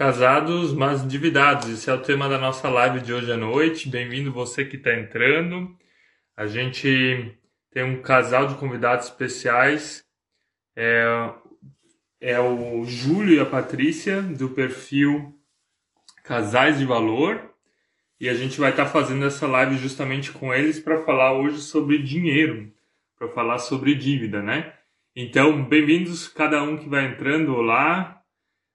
Casados, mas endividados. Esse é o tema da nossa live de hoje à noite. Bem-vindo você que está entrando. A gente tem um casal de convidados especiais. É, é o Júlio e a Patrícia, do perfil Casais de Valor. E a gente vai estar tá fazendo essa live justamente com eles para falar hoje sobre dinheiro, para falar sobre dívida, né? Então, bem-vindos cada um que vai entrando. Olá,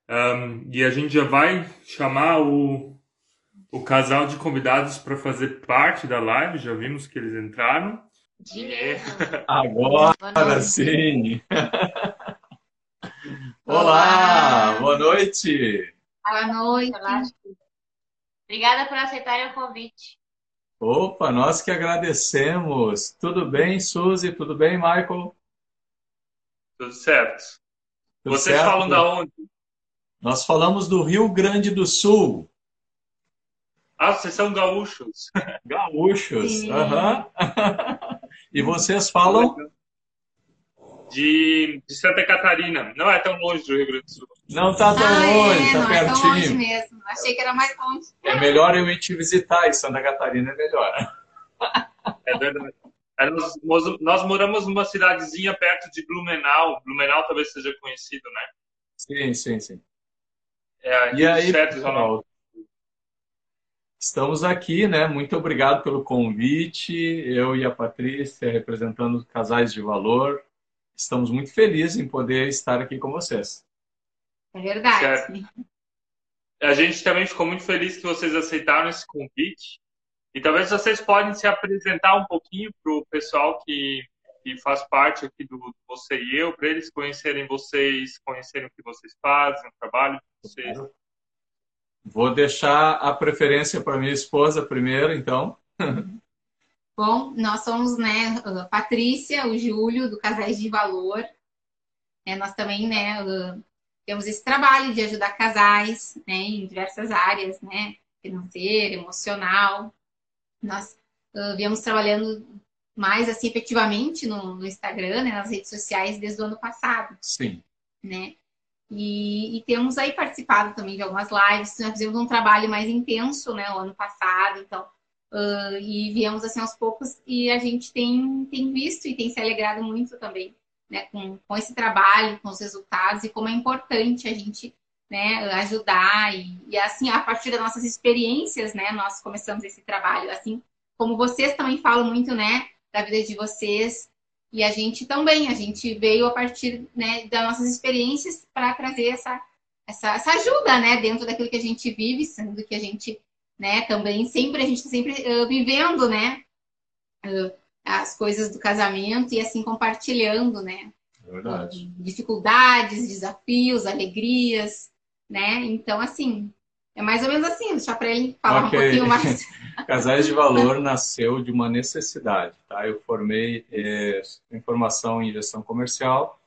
um, e a gente já vai chamar o, o casal de convidados para fazer parte da live. Já vimos que eles entraram. Agora sim. Olá, boa noite. Boa noite. Olá. Obrigada por aceitarem o convite. Opa, nós que agradecemos. Tudo bem, Suzy? Tudo bem, Michael? Tudo certo. Tudo Vocês certo? falam da onde? Nós falamos do Rio Grande do Sul. Ah, vocês são gaúchos. Gaúchos, aham. e vocês falam? De, de, Santa Catarina. Não é tão longe do Rio Grande do Sul. Não está tão ah, longe, está é, pertinho. É tão longe mesmo. Achei que era mais longe. É melhor eu ir te visitar e Santa Catarina é melhor. É verdade. É, nós, nós moramos numa cidadezinha perto de Blumenau. Blumenau talvez seja conhecido, né? Sim, sim, sim. É, e aí, pessoal, estamos aqui, né? Muito obrigado pelo convite. Eu e a Patrícia, representando Casais de Valor, estamos muito felizes em poder estar aqui com vocês. É verdade. Certo. A gente também ficou muito feliz que vocês aceitaram esse convite. E talvez vocês podem se apresentar um pouquinho para o pessoal que, que faz parte aqui do Você e Eu, para eles conhecerem vocês, conhecerem o que vocês fazem, o trabalho de vocês. Vou deixar a preferência para minha esposa primeiro, então. Bom, nós somos, né, a Patrícia, o Júlio, do Casais de Valor. É, nós também, né, temos esse trabalho de ajudar casais, né, em diversas áreas, né, financeira, emocional. Nós uh, viemos trabalhando mais assim efetivamente no, no, Instagram, né, nas redes sociais desde o ano passado. Sim. Né? E, e, temos aí participado também de algumas lives. Nós fizemos um trabalho mais intenso, né, o ano passado. Então, uh, e viemos assim aos poucos e a gente tem, tem visto e tem se alegrado muito também, né, com, com esse trabalho, com os resultados e como é importante a gente né, ajudar e, e, assim a partir das nossas experiências, né, nós começamos esse trabalho, assim como vocês também falam muito, né, da vida de vocês e a gente também, a gente veio a partir né, das nossas experiências para trazer essa, essa, essa ajuda, né, dentro daquilo que a gente vive, sendo que a gente, né, também sempre a gente está sempre uh, vivendo, né, uh, as coisas do casamento e assim compartilhando, né, Verdade. dificuldades, desafios, alegrias, né? Então, assim, é mais ou menos assim, deixar para ele falar okay. um pouquinho mais. Casais de Valor nasceu de uma necessidade, tá? Eu formei é, informação em gestão comercial.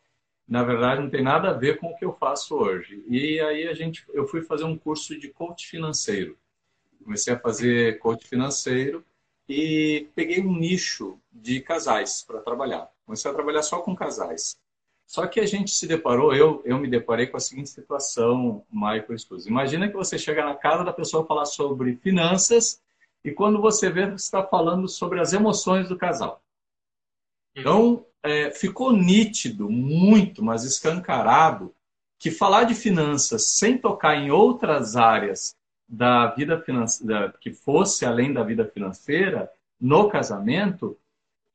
Na verdade, não tem nada a ver com o que eu faço hoje. E aí a gente, eu fui fazer um curso de coach financeiro. Comecei a fazer coach financeiro e peguei um nicho de casais para trabalhar. Comecei a trabalhar só com casais. Só que a gente se deparou, eu, eu me deparei com a seguinte situação, Michael e Imagina que você chega na casa da pessoa falar sobre finanças e quando você vê, você está falando sobre as emoções do casal. Então, é, ficou nítido, muito, mas escancarado, que falar de finanças sem tocar em outras áreas da vida financeira, que fosse além da vida financeira, no casamento,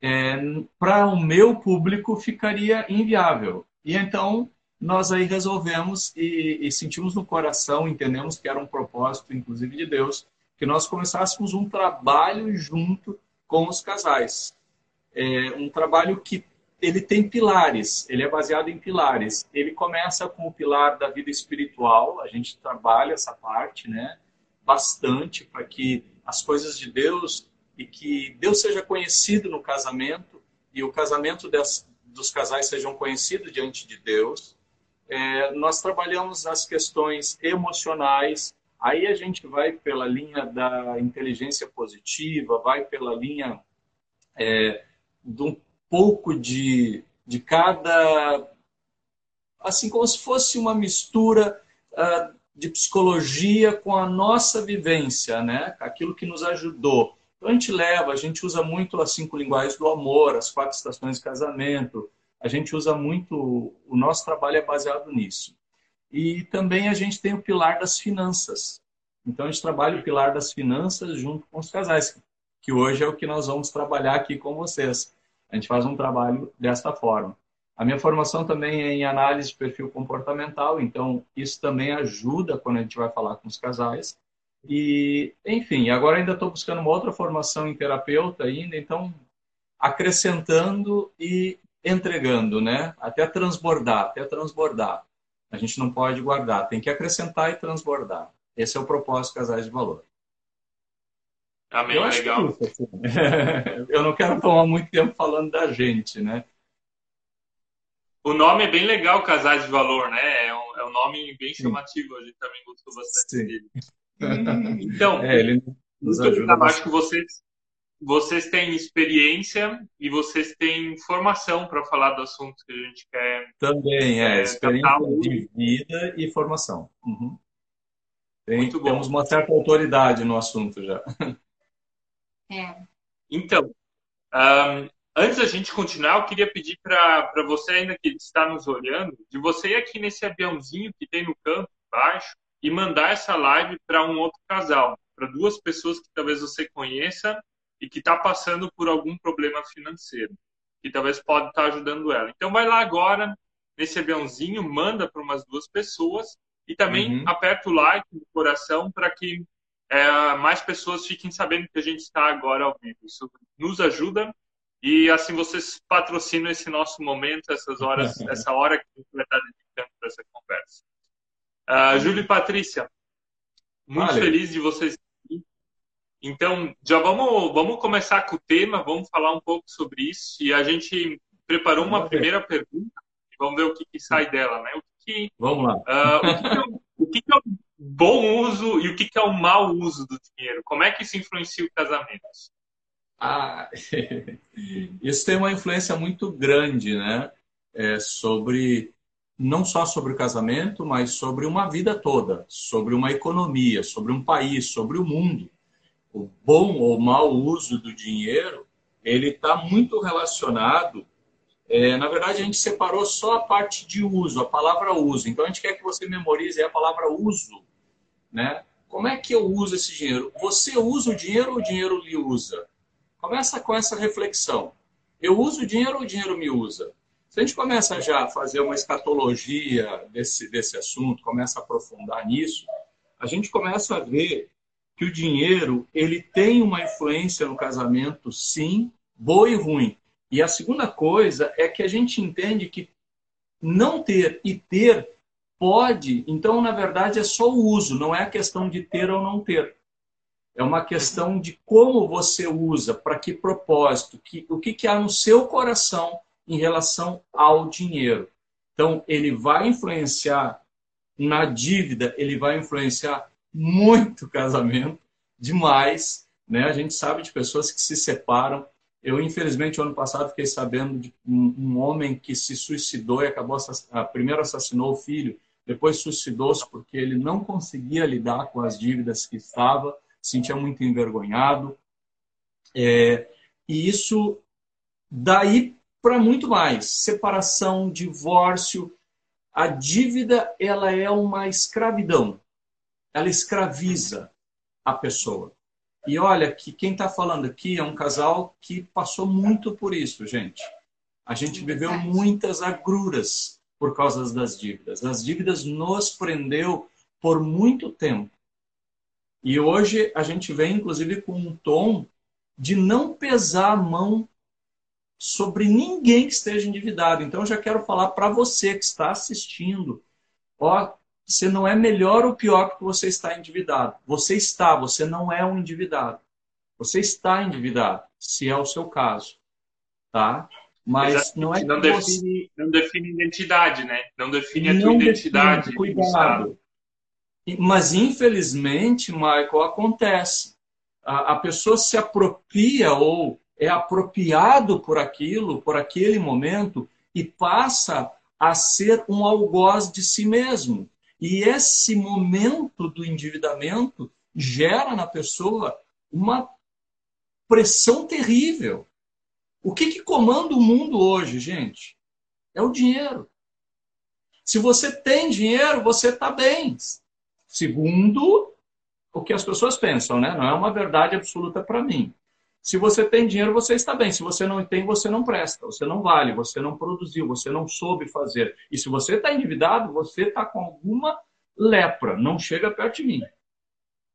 é, para o meu público ficaria inviável. E então nós aí resolvemos e, e, sentimos no coração, entendemos que era um propósito, inclusive de Deus, que nós começássemos um trabalho junto com os casais. É um trabalho que ele tem pilares, ele é baseado em pilares. Ele começa com o pilar da vida espiritual, a gente trabalha essa parte, né, bastante para que as coisas de Deus e que Deus seja conhecido no casamento e o casamento das, dos casais sejam conhecidos diante de Deus. É, nós trabalhamos as questões emocionais, aí a gente vai pela linha da inteligência positiva, vai pela linha é, de um pouco de, de cada. Assim, como se fosse uma mistura uh, de psicologia com a nossa vivência, né? Aquilo que nos ajudou. Então a gente leva, a gente usa muito as cinco linguagens do amor, as quatro estações de casamento. A gente usa muito, o nosso trabalho é baseado nisso. E também a gente tem o pilar das finanças. Então a gente trabalha o pilar das finanças junto com os casais, que hoje é o que nós vamos trabalhar aqui com vocês. A gente faz um trabalho desta forma. A minha formação também é em análise de perfil comportamental, então isso também ajuda quando a gente vai falar com os casais. E, enfim, agora ainda estou buscando uma outra formação em terapeuta ainda, então acrescentando e entregando, né? Até transbordar, até transbordar. A gente não pode guardar, tem que acrescentar e transbordar. Esse é o propósito Casais de Valor. Amém, eu legal. Isso, assim. eu não quero tomar muito tempo falando da gente, né? O nome é bem legal, Casais de Valor, né? É um, é um nome bem chamativo, a gente também gostou bastante Sim. dele. Então, é, ele nos ajuda acho que vocês, vocês têm experiência e vocês têm formação para falar do assunto que a gente quer. Também, é, é experiência de vida e formação. Uhum. Tem, Muito bom. Temos uma certa autoridade no assunto já. É. Então, um, Antes da gente continuar, eu queria pedir para você ainda que está nos olhando, de você ir aqui nesse aviãozinho que tem no canto embaixo e mandar essa live para um outro casal, para duas pessoas que talvez você conheça e que está passando por algum problema financeiro, que talvez pode estar tá ajudando ela. Então vai lá agora nesse aviãozinho, manda para umas duas pessoas e também uhum. aperta o like no coração para que é, mais pessoas fiquem sabendo que a gente está agora ao vivo. Isso nos ajuda e assim vocês patrocinam esse nosso momento, essas horas, essa hora que a gente vai estar dedicando para essa conversa. Uh, Júlio e Patrícia, muito vale. feliz de vocês aqui. Então, já vamos, vamos começar com o tema, vamos falar um pouco sobre isso. E a gente preparou uma primeira pergunta e vamos ver o que, que sai dela, né? O que, vamos lá. Uh, o, que, que, é, o que, que é o bom uso e o que, que é o mau uso do dinheiro? Como é que isso influencia o casamento? Ah, isso tem uma influência muito grande, né? É, sobre não só sobre o casamento, mas sobre uma vida toda, sobre uma economia, sobre um país, sobre o mundo. O bom ou mau uso do dinheiro, ele está muito relacionado. É, na verdade, a gente separou só a parte de uso, a palavra uso. Então, a gente quer que você memorize a palavra uso, né? Como é que eu uso esse dinheiro? Você usa o dinheiro ou o dinheiro lhe usa? Começa com essa reflexão. Eu uso o dinheiro ou o dinheiro me usa? Se a gente começa já a fazer uma escatologia desse, desse assunto, começa a aprofundar nisso, a gente começa a ver que o dinheiro ele tem uma influência no casamento, sim, boa e ruim. E a segunda coisa é que a gente entende que não ter e ter pode, então na verdade é só o uso, não é a questão de ter ou não ter. É uma questão de como você usa, para que propósito, que, o que, que há no seu coração em relação ao dinheiro. Então, ele vai influenciar na dívida, ele vai influenciar muito o casamento, demais. Né? A gente sabe de pessoas que se separam. Eu, infelizmente, ano passado fiquei sabendo de um, homem que se suicidou e acabou, primeiro assassinou o filho, depois suicidou-se porque ele não conseguia lidar com as dívidas que estava sentia muito envergonhado. É, e isso daí para muito mais. Separação, divórcio. A dívida ela é uma escravidão. Ela escraviza a pessoa. E olha que quem está falando aqui é um casal que passou muito por isso, gente. A gente viveu muitas agruras por causa das dívidas. As dívidas nos prendeu por muito tempo. E hoje a gente vem, inclusive, com um tom de não pesar a mão sobre ninguém que esteja endividado. Então, eu já quero falar para você que está assistindo: ó, você não é melhor ou pior porque você está endividado. Você está, você não é um endividado. Você está endividado, se é o seu caso. Tá? Mas não é não define, você... não define identidade, né? Não define a não tua identidade. Cuidado. Mas, infelizmente, Michael, acontece. A, a pessoa se apropria ou é apropriado por aquilo, por aquele momento, e passa a ser um algoz de si mesmo. E esse momento do endividamento gera na pessoa uma pressão terrível. O que, que comanda o mundo hoje, gente? É o dinheiro. Se você tem dinheiro, você está bem. Segundo o que as pessoas pensam, né? Não é uma verdade absoluta para mim. Se você tem dinheiro, você está bem. Se você não tem, você não presta, você não vale, você não produziu, você não soube fazer. E se você está endividado, você está com alguma lepra. Não chega perto de mim.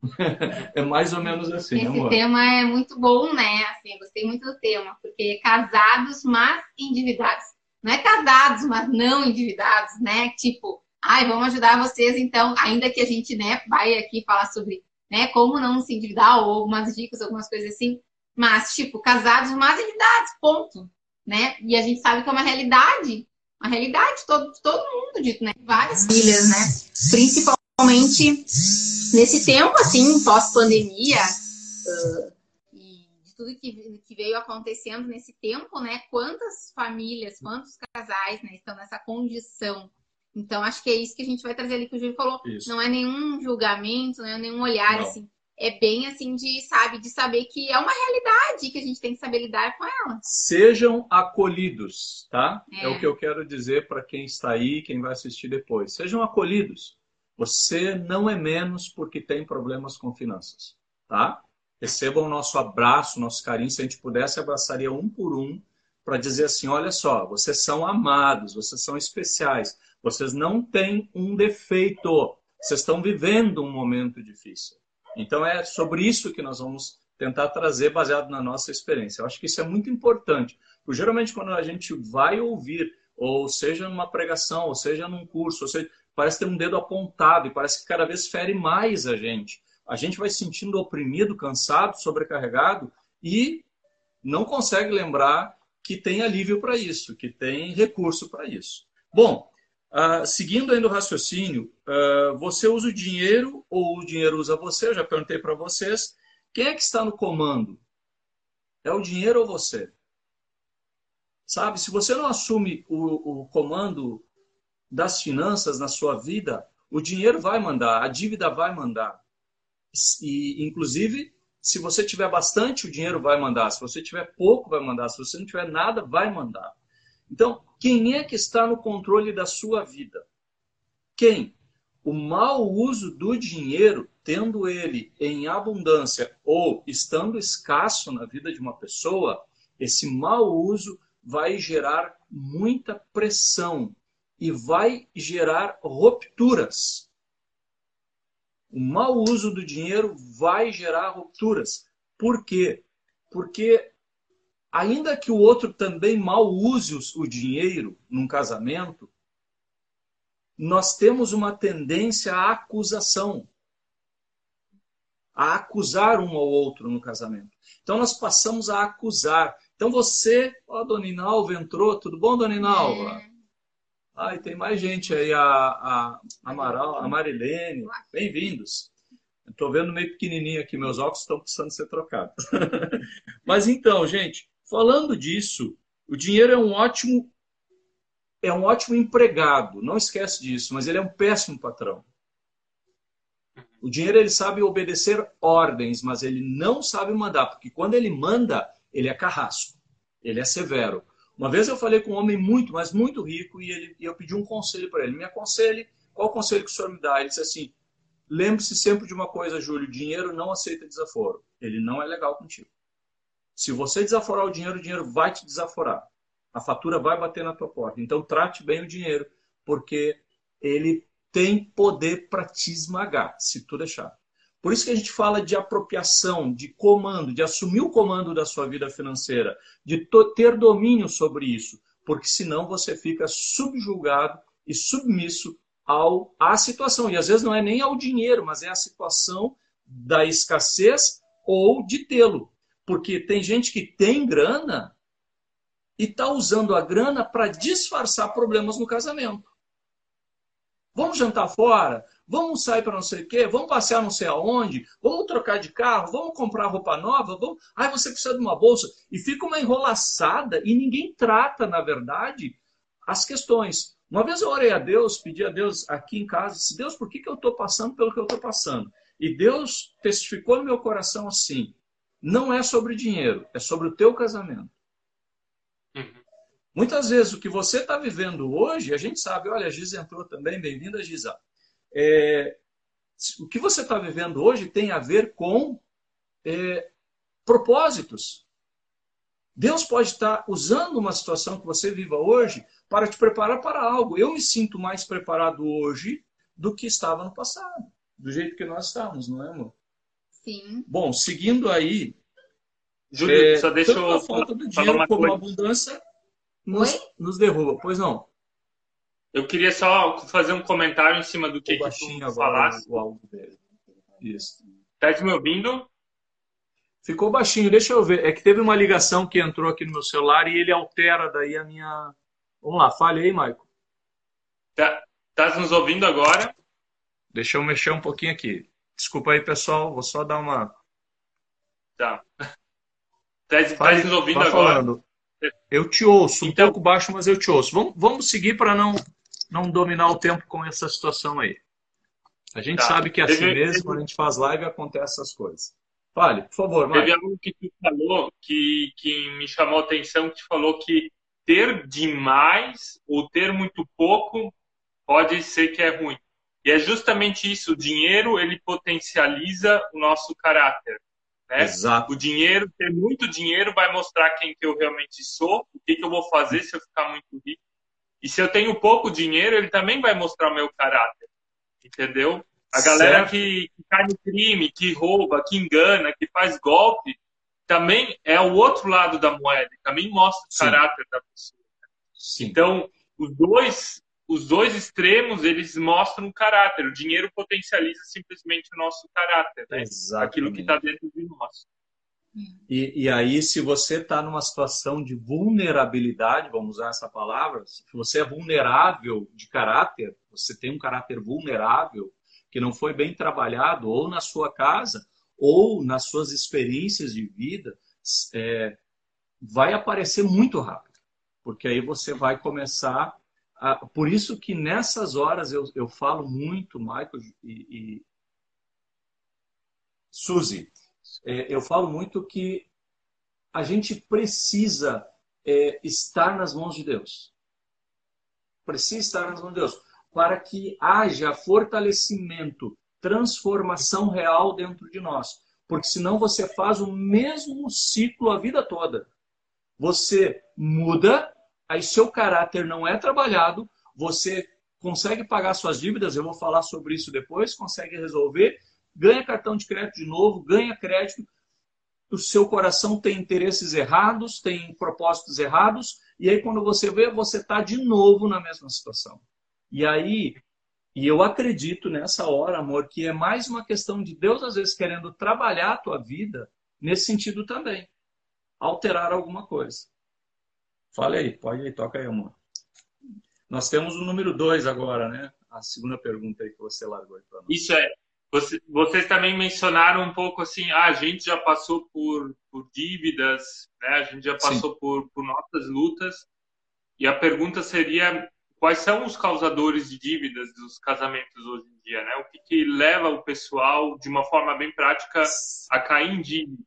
é mais ou menos assim. Esse amor? tema é muito bom, né? Assim, gostei muito do tema, porque casados, mas endividados. Não é casados, mas não endividados, né? Tipo, ai, vamos ajudar vocês, então, ainda que a gente, né, vai aqui falar sobre, né, como não se endividar ou algumas dicas, algumas coisas assim, mas, tipo, casados, mas endividados, ponto, né? E a gente sabe que é uma realidade, uma realidade de todo, todo mundo dito, né? Várias famílias, né? Principalmente nesse tempo, assim, pós-pandemia, uh, e de tudo que, que veio acontecendo nesse tempo, né? Quantas famílias, quantos casais, né, estão nessa condição. Então, acho que é isso que a gente vai trazer ali que o Júlio falou. Isso. Não é nenhum julgamento, não é nenhum olhar, não. assim. É bem assim de, sabe, de saber que é uma realidade que a gente tem que saber lidar com ela. Sejam acolhidos, tá? É, é o que eu quero dizer para quem está aí, quem vai assistir depois. Sejam acolhidos. Você não é menos porque tem problemas com finanças, tá? Recebam o nosso abraço, nosso carinho. Se a gente pudesse, abraçaria um por um para dizer assim: olha só, vocês são amados, vocês são especiais, vocês não têm um defeito, vocês estão vivendo um momento difícil. Então é sobre isso que nós vamos tentar trazer baseado na nossa experiência. Eu acho que isso é muito importante, porque geralmente quando a gente vai ouvir, ou seja numa pregação, ou seja num curso, ou seja, parece ter um dedo apontado e parece que cada vez fere mais a gente. A gente vai se sentindo oprimido, cansado, sobrecarregado e não consegue lembrar que tem alívio para isso, que tem recurso para isso. Bom, uh, seguindo ainda o raciocínio, uh, você usa o dinheiro ou o dinheiro usa você? Eu já perguntei para vocês. Quem é que está no comando? É o dinheiro ou você? Sabe, se você não assume o, o comando das finanças na sua vida, o dinheiro vai mandar, a dívida vai mandar. E, inclusive, se você tiver bastante, o dinheiro vai mandar. Se você tiver pouco, vai mandar. Se você não tiver nada, vai mandar. Então, quem é que está no controle da sua vida? Quem? O mau uso do dinheiro, tendo ele em abundância ou estando escasso na vida de uma pessoa, esse mau uso vai gerar muita pressão, e vai gerar rupturas. O mau uso do dinheiro vai gerar rupturas. Por quê? Porque, ainda que o outro também mal use o dinheiro num casamento, nós temos uma tendência à acusação. A acusar um ao outro no casamento. Então, nós passamos a acusar. Então, você, ó, Dona Inalva entrou, tudo bom, Dona Inalva? É. E tem mais gente aí, a, a Amaral, a Marilene, bem-vindos. Estou vendo meio pequenininho aqui, meus óculos estão precisando ser trocados. Mas então, gente, falando disso, o dinheiro é um ótimo é um ótimo empregado, não esquece disso, mas ele é um péssimo patrão. O dinheiro ele sabe obedecer ordens, mas ele não sabe mandar, porque quando ele manda, ele é carrasco, ele é severo. Uma vez eu falei com um homem muito, mas muito rico, e, ele, e eu pedi um conselho para ele. Me aconselhe, qual conselho que o senhor me dá? Ele disse assim: lembre-se sempre de uma coisa, Júlio: dinheiro não aceita desaforo. Ele não é legal contigo. Se você desaforar o dinheiro, o dinheiro vai te desaforar. A fatura vai bater na tua porta. Então trate bem o dinheiro, porque ele tem poder para te esmagar, se tu deixar. Por isso que a gente fala de apropriação, de comando, de assumir o comando da sua vida financeira, de ter domínio sobre isso, porque senão você fica subjugado e submisso ao, à situação. E às vezes não é nem ao dinheiro, mas é a situação da escassez ou de tê-lo. Porque tem gente que tem grana e está usando a grana para disfarçar problemas no casamento. Vamos jantar fora? Vamos sair para não sei o quê? Vamos passear não sei aonde? Vamos trocar de carro? Vamos comprar roupa nova? Vamos... Ai, você precisa de uma bolsa. E fica uma enrolaçada e ninguém trata, na verdade, as questões. Uma vez eu orei a Deus, pedi a Deus aqui em casa, disse, Deus, por que, que eu estou passando pelo que eu estou passando? E Deus testificou no meu coração assim, não é sobre dinheiro, é sobre o teu casamento. Uhum. Muitas vezes o que você está vivendo hoje, a gente sabe, olha, a Giza entrou também, bem-vinda, Giza. É, o que você está vivendo hoje tem a ver com é, propósitos. Deus pode estar usando uma situação que você viva hoje para te preparar para algo. Eu me sinto mais preparado hoje do que estava no passado, do jeito que nós estávamos, não é, amor? Sim. Bom, seguindo aí. Júlio, é, só deixa eu. A falta do dinheiro como coisa. a abundância nos, nos, derruba. Pois não. Eu queria só fazer um comentário em cima do que, que tu falaste. O. Isso. Tá me ouvindo? Ficou baixinho, deixa eu ver. É que teve uma ligação que entrou aqui no meu celular e ele altera daí a minha. Vamos lá, fale aí, Maico. Tá, tá nos ouvindo agora? Deixa eu mexer um pouquinho aqui. Desculpa aí, pessoal, vou só dar uma. Tá. Tá, tá nos ouvindo tá agora? Falando. Eu te ouço, um então... pouco baixo, mas eu te ouço. Vamos, vamos seguir para não, não dominar o tempo com essa situação aí. A gente tá. sabe que é assim mesmo, quando a gente faz live, acontece essas coisas. Fale, por favor, Teve algo que tu falou que, que me chamou a atenção, que falou que ter demais ou ter muito pouco pode ser que é ruim. E é justamente isso, o dinheiro, ele potencializa o nosso caráter. Né? Exato. O dinheiro, ter muito dinheiro vai mostrar quem que eu realmente sou, o que, que eu vou fazer se eu ficar muito rico. E se eu tenho pouco dinheiro, ele também vai mostrar o meu caráter. Entendeu? A galera que, que, cai no crime, que rouba, que engana, que faz golpe, também é o outro lado da moeda, também mostra o Sim. caráter da pessoa. Sim. Então, os dois, os dois extremos, eles mostram o caráter. O dinheiro potencializa simplesmente o nosso caráter, né? Aquilo que está dentro de nós. E, e aí, se você está numa situação de vulnerabilidade, vamos usar essa palavra, se você é vulnerável de caráter, você tem um caráter vulnerável, que não foi bem trabalhado, ou na sua casa, ou nas suas experiências de vida, é, vai aparecer muito rápido. Porque aí você vai começar. A... Por isso que nessas horas eu, eu falo muito, Michael e, e... Suzy, é, eu falo muito que a gente precisa é, estar nas mãos de Deus. Precisa estar nas mãos de Deus para que haja fortalecimento, transformação real dentro de nós. Porque senão você faz o mesmo ciclo a vida toda. Você muda, aí seu caráter não é trabalhado, você consegue pagar suas dívidas, eu vou falar sobre isso depois, consegue resolver, ganha cartão de crédito de novo, ganha crédito, o seu coração tem interesses errados, tem propósitos errados, e aí quando você vê, você está de novo na mesma situação. E aí, e eu acredito nessa hora, amor, que é mais uma questão de Deus, às vezes, querendo trabalhar a tua vida nesse sentido também. Alterar alguma coisa. Fale aí, pode aí, toca aí, amor. Nós temos o número dois agora, né? A segunda pergunta aí que você largou aí para nós. Isso é. Você, vocês também mencionaram um pouco assim, ah, a gente já passou por, por dívidas, né? a gente já passou por, por nossas lutas. E a pergunta seria quais são os causadores de dívidas dos casamentos hoje em dia, né? O que, que leva o pessoal, de uma forma bem prática, a cair em dívida?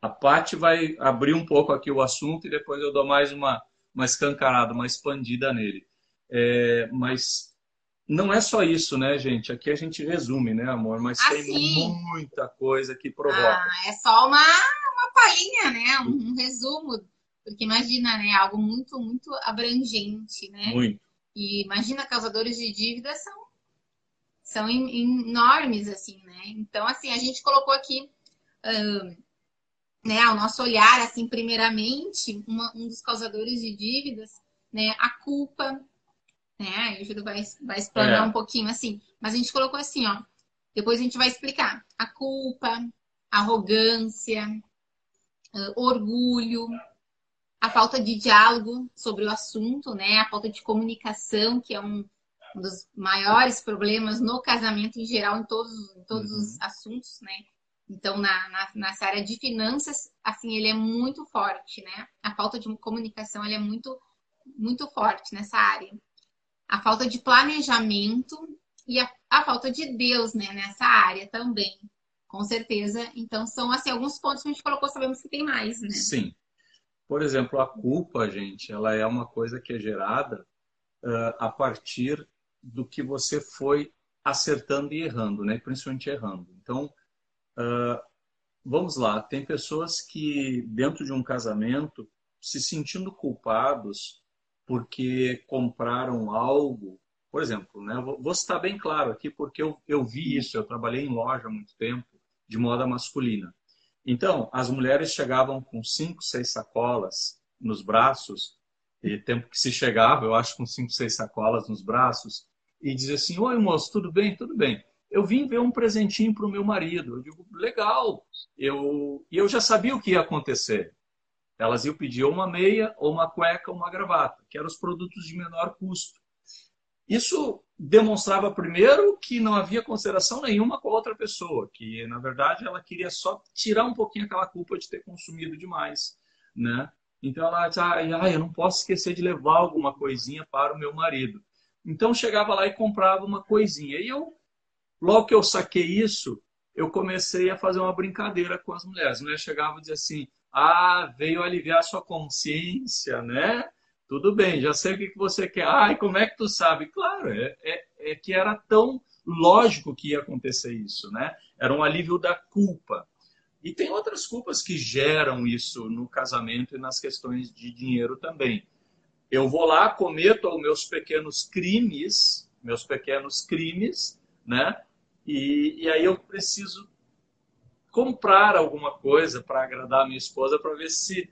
A Paty vai abrir um pouco aqui o assunto e depois eu dou mais uma, uma escancarada, uma expandida nele. É, mas não é só isso, né, gente? Aqui a gente resume, né, amor? Mas tem muita coisa que provoca. Ah, é só uma, uma palhinha, né? Um, um resumo porque imagina, né, algo muito, muito abrangente, né? Muito. E imagina, causadores de dívida são, são enormes, assim, né? Então, assim, a gente colocou aqui, né, ao nosso olhar, assim, primeiramente, uma, um dos causadores de dívidas, né, a culpa, né? Aí o Júlio vai, vai explanar é. um pouquinho, assim. Mas a gente colocou assim, ó, depois a gente vai explicar. A culpa, arrogância, uh, orgulho, a falta de diálogo sobre o assunto, né? A falta de comunicação, que é um, um dos maiores problemas no casamento em geral, em todos, em todos uhum. os assuntos, né? Então, na, na, nessa área de finanças, assim, ele é muito forte, né? A falta de comunicação, ele é muito, muito forte nessa área. A falta de planejamento e a, a falta de Deus, né, nessa área também. Com certeza. Então, são assim, alguns pontos que a gente colocou, sabemos que tem mais, né? Sim. Por exemplo, a culpa, gente, ela é uma coisa que é gerada uh, a partir do que você foi acertando e errando, né? Principalmente errando. Então, uh, vamos lá. Tem pessoas que, dentro de um casamento, se sentindo culpados porque compraram algo. Por exemplo, né? Vou citar bem claro aqui, porque eu, eu vi isso. Eu trabalhei em loja há muito tempo de moda masculina. Então, as mulheres chegavam com cinco, seis sacolas nos braços, e tempo que se chegava, eu acho, com cinco, seis sacolas nos braços, e dizia assim: Oi, moço, tudo bem? Tudo bem. Eu vim ver um presentinho para o meu marido. Eu digo: Legal. Eu, e eu já sabia o que ia acontecer. Elas iam pedir uma meia, ou uma cueca, ou uma gravata, que eram os produtos de menor custo. Isso demonstrava primeiro que não havia consideração nenhuma com a outra pessoa, que na verdade ela queria só tirar um pouquinho aquela culpa de ter consumido demais, né? Então ela disse, ah, eu não posso esquecer de levar alguma coisinha para o meu marido. Então chegava lá e comprava uma coisinha. E eu, logo que eu saquei isso, eu comecei a fazer uma brincadeira com as mulheres. As chegavam e diziam assim, ah, veio aliviar sua consciência, né? Tudo bem, já sei o que você quer. Ai, como é que tu sabe? Claro, é, é, é que era tão lógico que ia acontecer isso, né? Era um alívio da culpa. E tem outras culpas que geram isso no casamento e nas questões de dinheiro também. Eu vou lá, cometo os meus pequenos crimes, meus pequenos crimes, né? E, e aí eu preciso comprar alguma coisa para agradar a minha esposa para ver se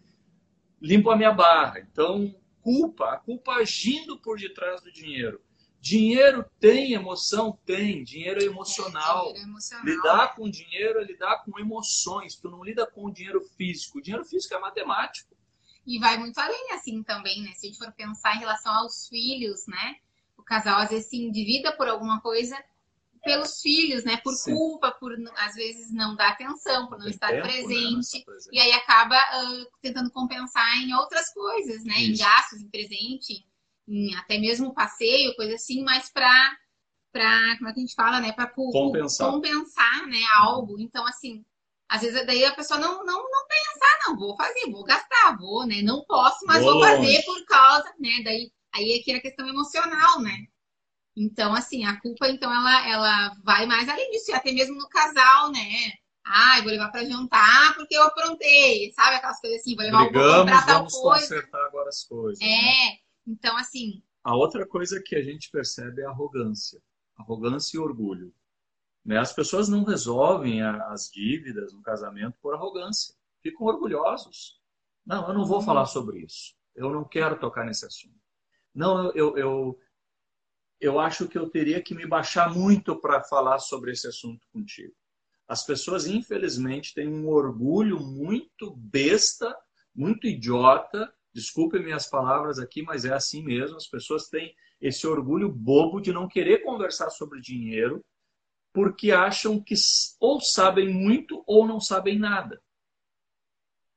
limpo a minha barra. Então, culpa, a culpa agindo por detrás do dinheiro. Dinheiro tem emoção? Tem. Dinheiro é emocional. É, dinheiro é emocional. Lidar com dinheiro é lidar com emoções. Tu não lida com o dinheiro físico. O dinheiro físico é matemático. E vai muito além, assim, também, né? Se a gente for pensar em relação aos filhos, né? O casal, às vezes, se endivida por alguma coisa pelos filhos, né? Por Sim. culpa, por às vezes não dar atenção, por não, estar tempo, né? presente, né? E aí acaba uh, tentando compensar em outras coisas, né? Isso. Em gastos, em presente, em até mesmo passeio, coisa assim, mas para para como é que a gente fala, né? Para compensar. compensar, né? Algo. Então, assim, às vezes daí a pessoa não, não, não pensa, não, vou fazer, vou gastar, vou, né? Não posso, mas vou, vou fazer por causa, né? Daí aí é que é a questão emocional, né? Então, assim, a culpa, então, ela, ela vai mais além disso, e até mesmo no casal, né? Ai, vou levar para jantar porque eu aprontei, sabe? Aquelas coisas assim, vou levar Brigamos, um comprar tal vamos coisa. consertar agora as coisas. É, né? então, assim... A outra coisa que a gente percebe é a arrogância. Arrogância e orgulho. Né? As pessoas não resolvem as dívidas no casamento por arrogância. Ficam orgulhosos. Não, eu não vou falar sobre isso. Eu não quero tocar nesse assunto. Não, eu, eu, eu acho que eu teria que me baixar muito para falar sobre esse assunto contigo. As pessoas, infelizmente, têm um orgulho muito besta, muito idiota. Desculpe minhas palavras aqui, mas é assim mesmo. As pessoas têm esse orgulho bobo de não querer conversar sobre dinheiro, porque acham que ou sabem muito ou não sabem nada.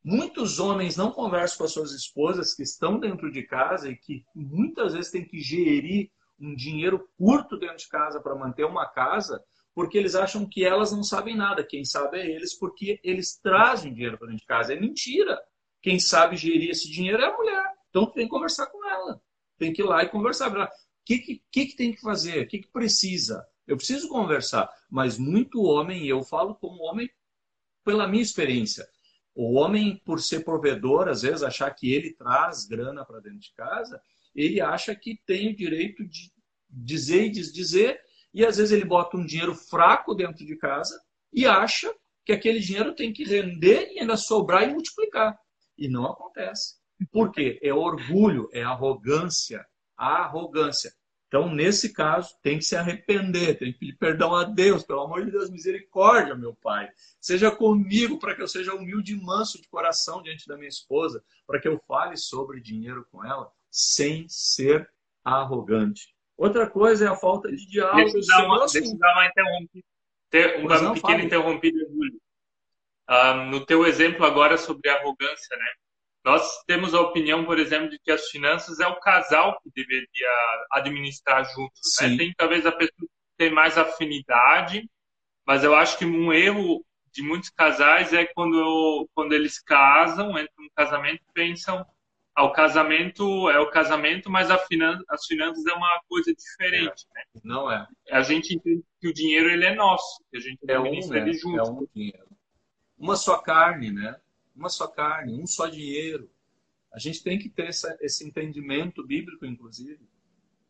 Muitos homens não conversam com as suas esposas que estão dentro de casa e que muitas vezes têm que gerir um dinheiro curto dentro de casa para manter uma casa, porque eles acham que elas não sabem nada. Quem sabe é eles, porque eles trazem dinheiro para dentro de casa. É mentira. Quem sabe gerir esse dinheiro é a mulher. Então tem que conversar com ela. Tem que ir lá e conversar. O que, que, que, tem que fazer? O que, que precisa? Eu preciso conversar. Mas muito homem, e eu falo como homem pela minha experiência, o homem, por ser provedor, às vezes achar que ele traz grana para dentro de casa, ele acha que tem o direito de dizer e desdizer, e às vezes ele bota um dinheiro fraco dentro de casa e acha que aquele dinheiro tem que render e ainda sobrar e multiplicar. E não acontece. Por quê? É orgulho, é arrogância. A arrogância. Então, nesse caso, tem que se arrepender, tem que pedir perdão a Deus, pelo amor de Deus, misericórdia, meu Pai. Seja comigo para que eu seja humilde e manso de coração diante da minha esposa, para que eu fale sobre dinheiro com ela, sem ser arrogante. Outra coisa é a falta de diálogo. Deixa eu dar uma, deixa eu dar uma interrompida. Uma não, pequena interrompida, Júlio. Ah, no teu exemplo agora sobre arrogância, né? nós temos a opinião, por exemplo, de que as finanças é o casal que deveria administrar juntos. Né? Tem talvez a pessoa que tem mais afinidade, mas eu acho que um erro de muitos casais é quando, quando eles casam, entram no casamento, pensam ao ah, casamento é o casamento, mas finan as finanças é uma coisa diferente, é. né? Não é. A gente entende que o dinheiro ele é nosso, que a gente é um, né? ele junto. É um dinheiro. Uma só carne, né? Uma só carne, um só dinheiro. A gente tem que ter essa, esse entendimento bíblico, inclusive.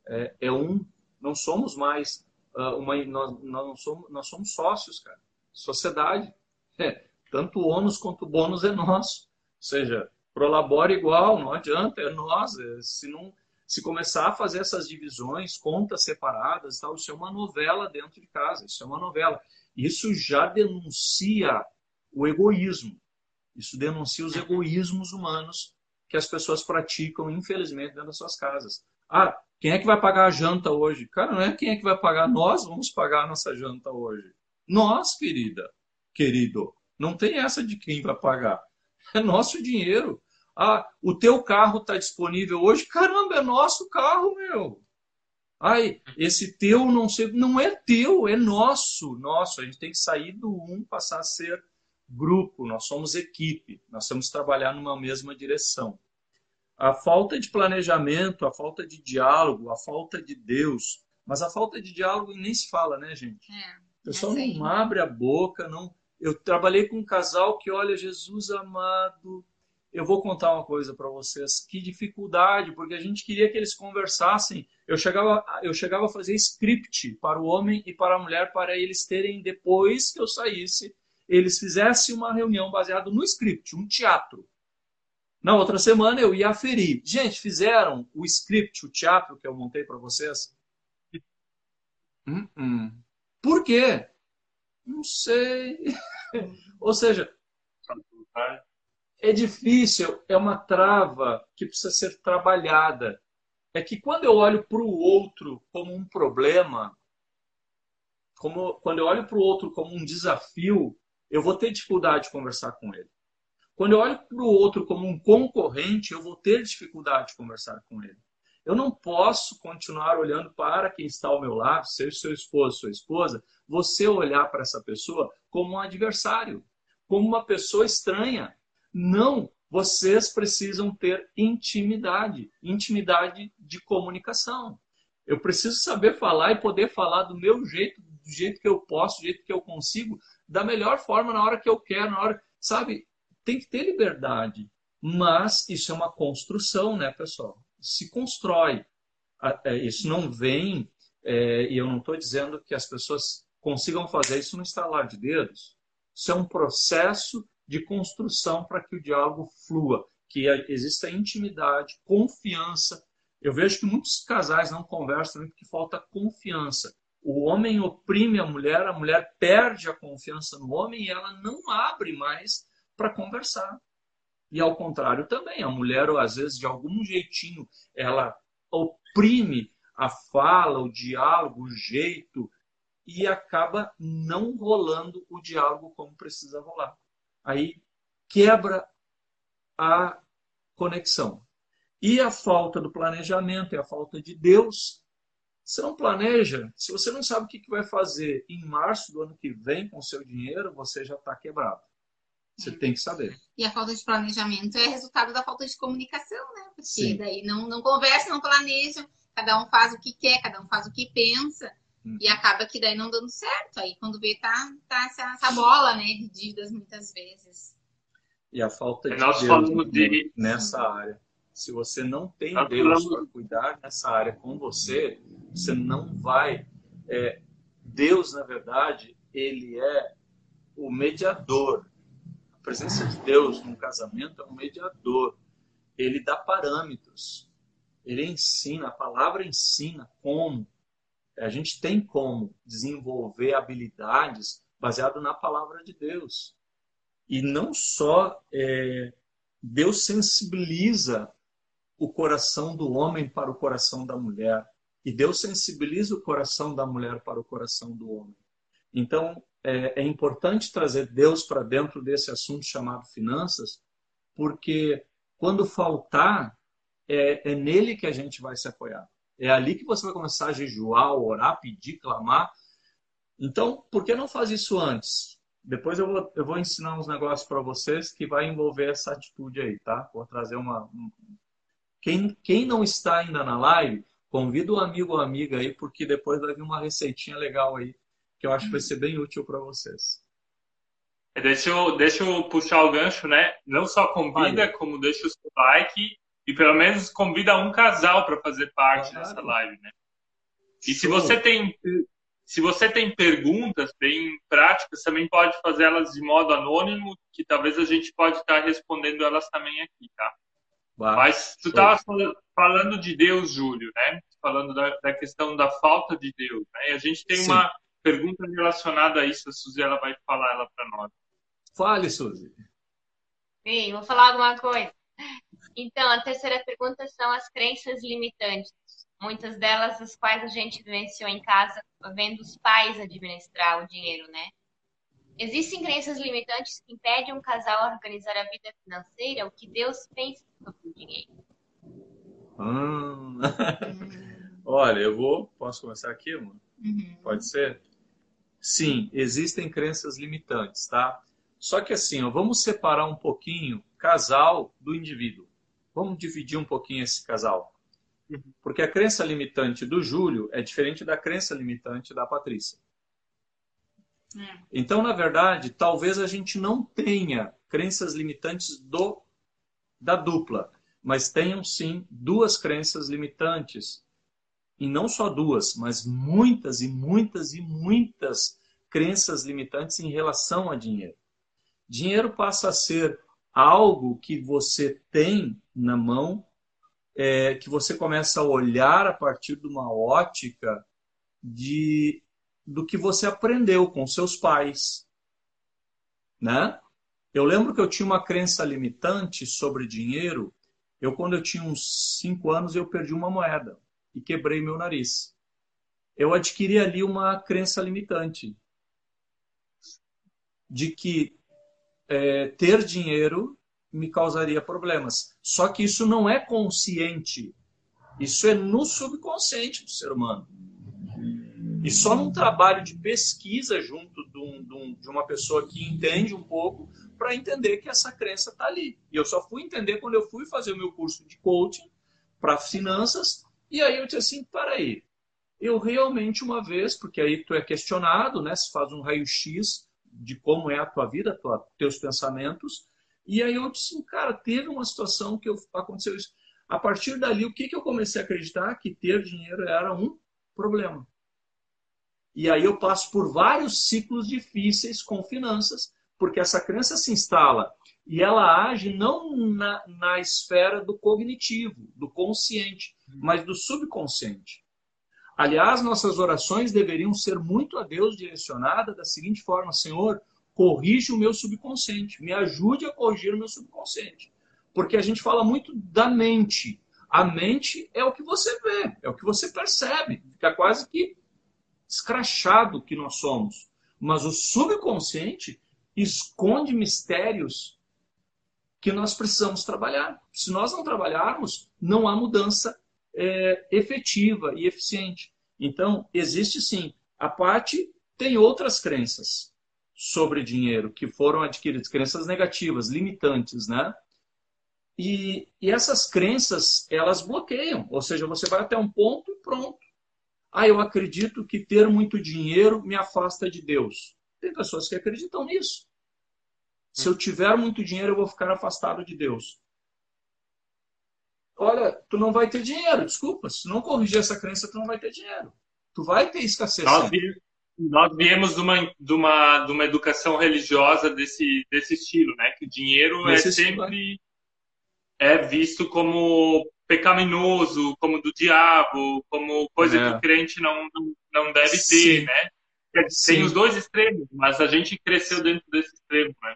É, é um, não somos mais uh, uma, nós, nós, somos, nós somos sócios, cara. Sociedade. É, tanto o ônus quanto o bônus é nosso. Ou seja, prolabora igual, não adianta, é nós. É, se não se começar a fazer essas divisões, contas separadas, tal, isso é uma novela dentro de casa, isso é uma novela. Isso já denuncia o egoísmo. Isso denuncia os egoísmos humanos que as pessoas praticam, infelizmente, dentro das suas casas. Ah, quem é que vai pagar a janta hoje? Cara, não é quem é que vai pagar, nós vamos pagar a nossa janta hoje. Nós, querida, querido, não tem essa de quem vai pagar. É nosso dinheiro. Ah, o teu carro está disponível hoje? Caramba, é nosso carro, meu. Ai, esse teu não sei, não é teu, é nosso, nosso. A gente tem que sair do um, passar a ser grupo. Nós somos equipe. Nós temos que trabalhar numa mesma direção. A falta de planejamento, a falta de diálogo, a falta de Deus, mas a falta de diálogo nem se fala, né, gente? É, o pessoal não abre a boca, não eu trabalhei com um casal que, olha, Jesus amado, eu vou contar uma coisa para vocês. Que dificuldade, porque a gente queria que eles conversassem. Eu chegava, eu chegava a fazer script para o homem e para a mulher, para eles terem, depois que eu saísse, eles fizessem uma reunião baseada no script, um teatro. Na outra semana eu ia aferir. Gente, fizeram o script, o teatro que eu montei para vocês? Hum, hum. Por quê? Não sei. Ou seja, é difícil, é uma trava que precisa ser trabalhada. É que quando eu olho para o outro como um problema, como, quando eu olho para o outro como um desafio, eu vou ter dificuldade de conversar com ele. Quando eu olho para o outro como um concorrente, eu vou ter dificuldade de conversar com ele. Eu não posso continuar olhando para quem está ao meu lado, seja seu esposo, sua esposa, você olhar para essa pessoa como um adversário, como uma pessoa estranha. Não, vocês precisam ter intimidade, intimidade de comunicação. Eu preciso saber falar e poder falar do meu jeito, do jeito que eu posso, do jeito que eu consigo, da melhor forma na hora que eu quero, na hora, sabe? Tem que ter liberdade. Mas isso é uma construção, né, pessoal? se constrói. É, isso não vem, é, e eu não estou dizendo que as pessoas consigam fazer isso no estalar de dedos. Isso é um processo de construção para que o diálogo flua, que exista intimidade, confiança. Eu vejo que muitos casais não conversam porque falta confiança. O homem oprime a mulher, a mulher perde a confiança no homem e ela não abre mais para conversar. E ao contrário também, a mulher, às vezes, de algum jeitinho, ela oprime a fala, o diálogo, o jeito, e acaba não rolando o diálogo como precisa rolar. Aí quebra a conexão. E a falta do planejamento, e a falta de Deus. Você não planeja, se você não sabe o que vai fazer em março do ano que vem com o seu dinheiro, você já está quebrado. Você tem que saber. E a falta de planejamento é resultado da falta de comunicação, né? Porque Sim. daí não, não conversa, não planeja, cada um faz o que quer, cada um faz o que pensa. Hum. E acaba que daí não dando certo. Aí quando vê, tá, tá essa, essa bola né, de dívidas muitas vezes. E a falta de Nós Deus de... nessa área. Se você não tem Nós Deus para cuidar nessa área com você, você não vai. É, Deus, na verdade, ele é o mediador a presença de Deus num casamento é um mediador. Ele dá parâmetros. Ele ensina, a palavra ensina como. A gente tem como desenvolver habilidades baseado na palavra de Deus. E não só é, Deus sensibiliza o coração do homem para o coração da mulher. E Deus sensibiliza o coração da mulher para o coração do homem. Então, é, é importante trazer Deus para dentro desse assunto chamado finanças, porque quando faltar, é, é nele que a gente vai se apoiar. É ali que você vai começar a jejuar, orar, pedir, clamar. Então, por que não faz isso antes? Depois eu vou, eu vou ensinar uns negócios para vocês que vai envolver essa atitude aí, tá? Vou trazer uma. Quem, quem não está ainda na live, convida o um amigo ou amiga aí, porque depois vai vir uma receitinha legal aí, que eu acho que vai ser bem útil para vocês. Deixa eu, deixa eu puxar o gancho, né? Não só convida, Olha. como deixa o seu like e pelo menos convida um casal para fazer parte claro. dessa live, né? E Show. se você tem se você tem perguntas bem práticas, também pode fazer elas de modo anônimo, que talvez a gente pode estar respondendo elas também aqui, tá? Uau. Mas tu estava falando de Deus, Júlio, né? Falando da, da, questão da falta de Deus, né? E a gente tem Sim. uma pergunta relacionada a isso, a Suzy ela vai falar ela para nós. Fale, Suzy. Sim, vou falar alguma coisa. Então, a terceira pergunta são as crenças limitantes. Muitas delas as quais a gente vivenciou em casa, vendo os pais administrar o dinheiro, né? Existem crenças limitantes que impedem um casal a organizar a vida financeira? O que Deus pensa sobre o dinheiro? Hum. Olha, eu vou. Posso começar aqui, mano? Uhum. Pode ser? Sim, existem crenças limitantes, tá? Só que assim, ó, vamos separar um pouquinho casal do indivíduo. Vamos dividir um pouquinho esse casal. Uhum. Porque a crença limitante do Júlio é diferente da crença limitante da Patrícia. É. Então, na verdade, talvez a gente não tenha crenças limitantes do da dupla, mas tenham sim duas crenças limitantes. E não só duas, mas muitas e muitas e muitas crenças limitantes em relação a dinheiro. Dinheiro passa a ser algo que você tem na mão, é, que você começa a olhar a partir de uma ótica de do que você aprendeu com seus pais, né? Eu lembro que eu tinha uma crença limitante sobre dinheiro. Eu, quando eu tinha uns cinco anos, eu perdi uma moeda e quebrei meu nariz. Eu adquiri ali uma crença limitante de que é, ter dinheiro me causaria problemas. Só que isso não é consciente. Isso é no subconsciente do ser humano. E só num trabalho de pesquisa junto de, um, de uma pessoa que entende um pouco para entender que essa crença está ali. E eu só fui entender quando eu fui fazer o meu curso de coaching para finanças. E aí eu disse assim, para aí, eu realmente uma vez, porque aí tu é questionado, né? Se faz um raio-x de como é a tua vida, tua, teus pensamentos. E aí eu disse, cara, teve uma situação que eu, aconteceu isso. A partir dali, o que, que eu comecei a acreditar? Que ter dinheiro era um problema. E aí eu passo por vários ciclos difíceis com finanças, porque essa crença se instala e ela age não na, na esfera do cognitivo, do consciente, mas do subconsciente. Aliás, nossas orações deveriam ser muito a Deus direcionadas da seguinte forma: Senhor, corrige o meu subconsciente, me ajude a corrigir o meu subconsciente. Porque a gente fala muito da mente. A mente é o que você vê, é o que você percebe, fica quase que escrachado que nós somos. Mas o subconsciente esconde mistérios que nós precisamos trabalhar. Se nós não trabalharmos, não há mudança é, efetiva e eficiente. Então, existe sim. A parte tem outras crenças sobre dinheiro que foram adquiridas, crenças negativas, limitantes, né? E, e essas crenças, elas bloqueiam. Ou seja, você vai até um ponto e pronto. Ah, eu acredito que ter muito dinheiro me afasta de Deus. Tem pessoas que acreditam nisso. Se eu tiver muito dinheiro, eu vou ficar afastado de Deus olha, tu não vai ter dinheiro, desculpa, se não corrigir essa crença, tu não vai ter dinheiro. Tu vai ter escassez. Nós, nós viemos de uma, de, uma, de uma educação religiosa desse, desse estilo, né? Que dinheiro é sempre é visto como pecaminoso, como do diabo, como coisa é. que o crente não, não deve Sim. ter, né? Tem Sim. os dois extremos, mas a gente cresceu dentro desse extremo, né?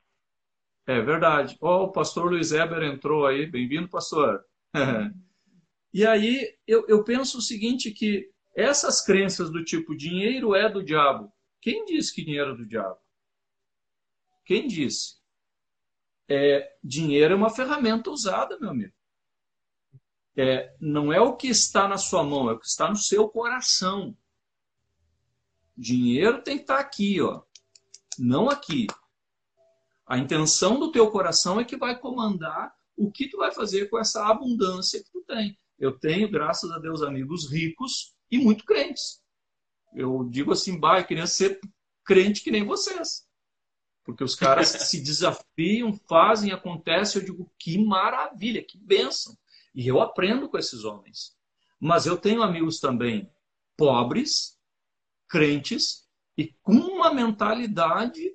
É verdade. Oh, o pastor Luiz Eber entrou aí. Bem-vindo, pastor. E aí eu, eu penso o seguinte, que essas crenças do tipo dinheiro é do diabo. Quem disse que dinheiro é do diabo? Quem disse? é, dinheiro é uma ferramenta usada, meu amigo. É, não é o que está na sua mão, é o que está no seu coração. Dinheiro tem que estar aqui, ó, não aqui. A intenção do teu coração é que vai comandar o que tu vai fazer com essa abundância que tu tem. Eu tenho, graças a Deus, amigos ricos e muito crentes. Eu digo assim, bah, eu queria ser crente que nem vocês. Porque os caras se desafiam, fazem, acontece. Eu digo, que maravilha, que bênção. E eu aprendo com esses homens. Mas eu tenho amigos também pobres, crentes e com uma mentalidade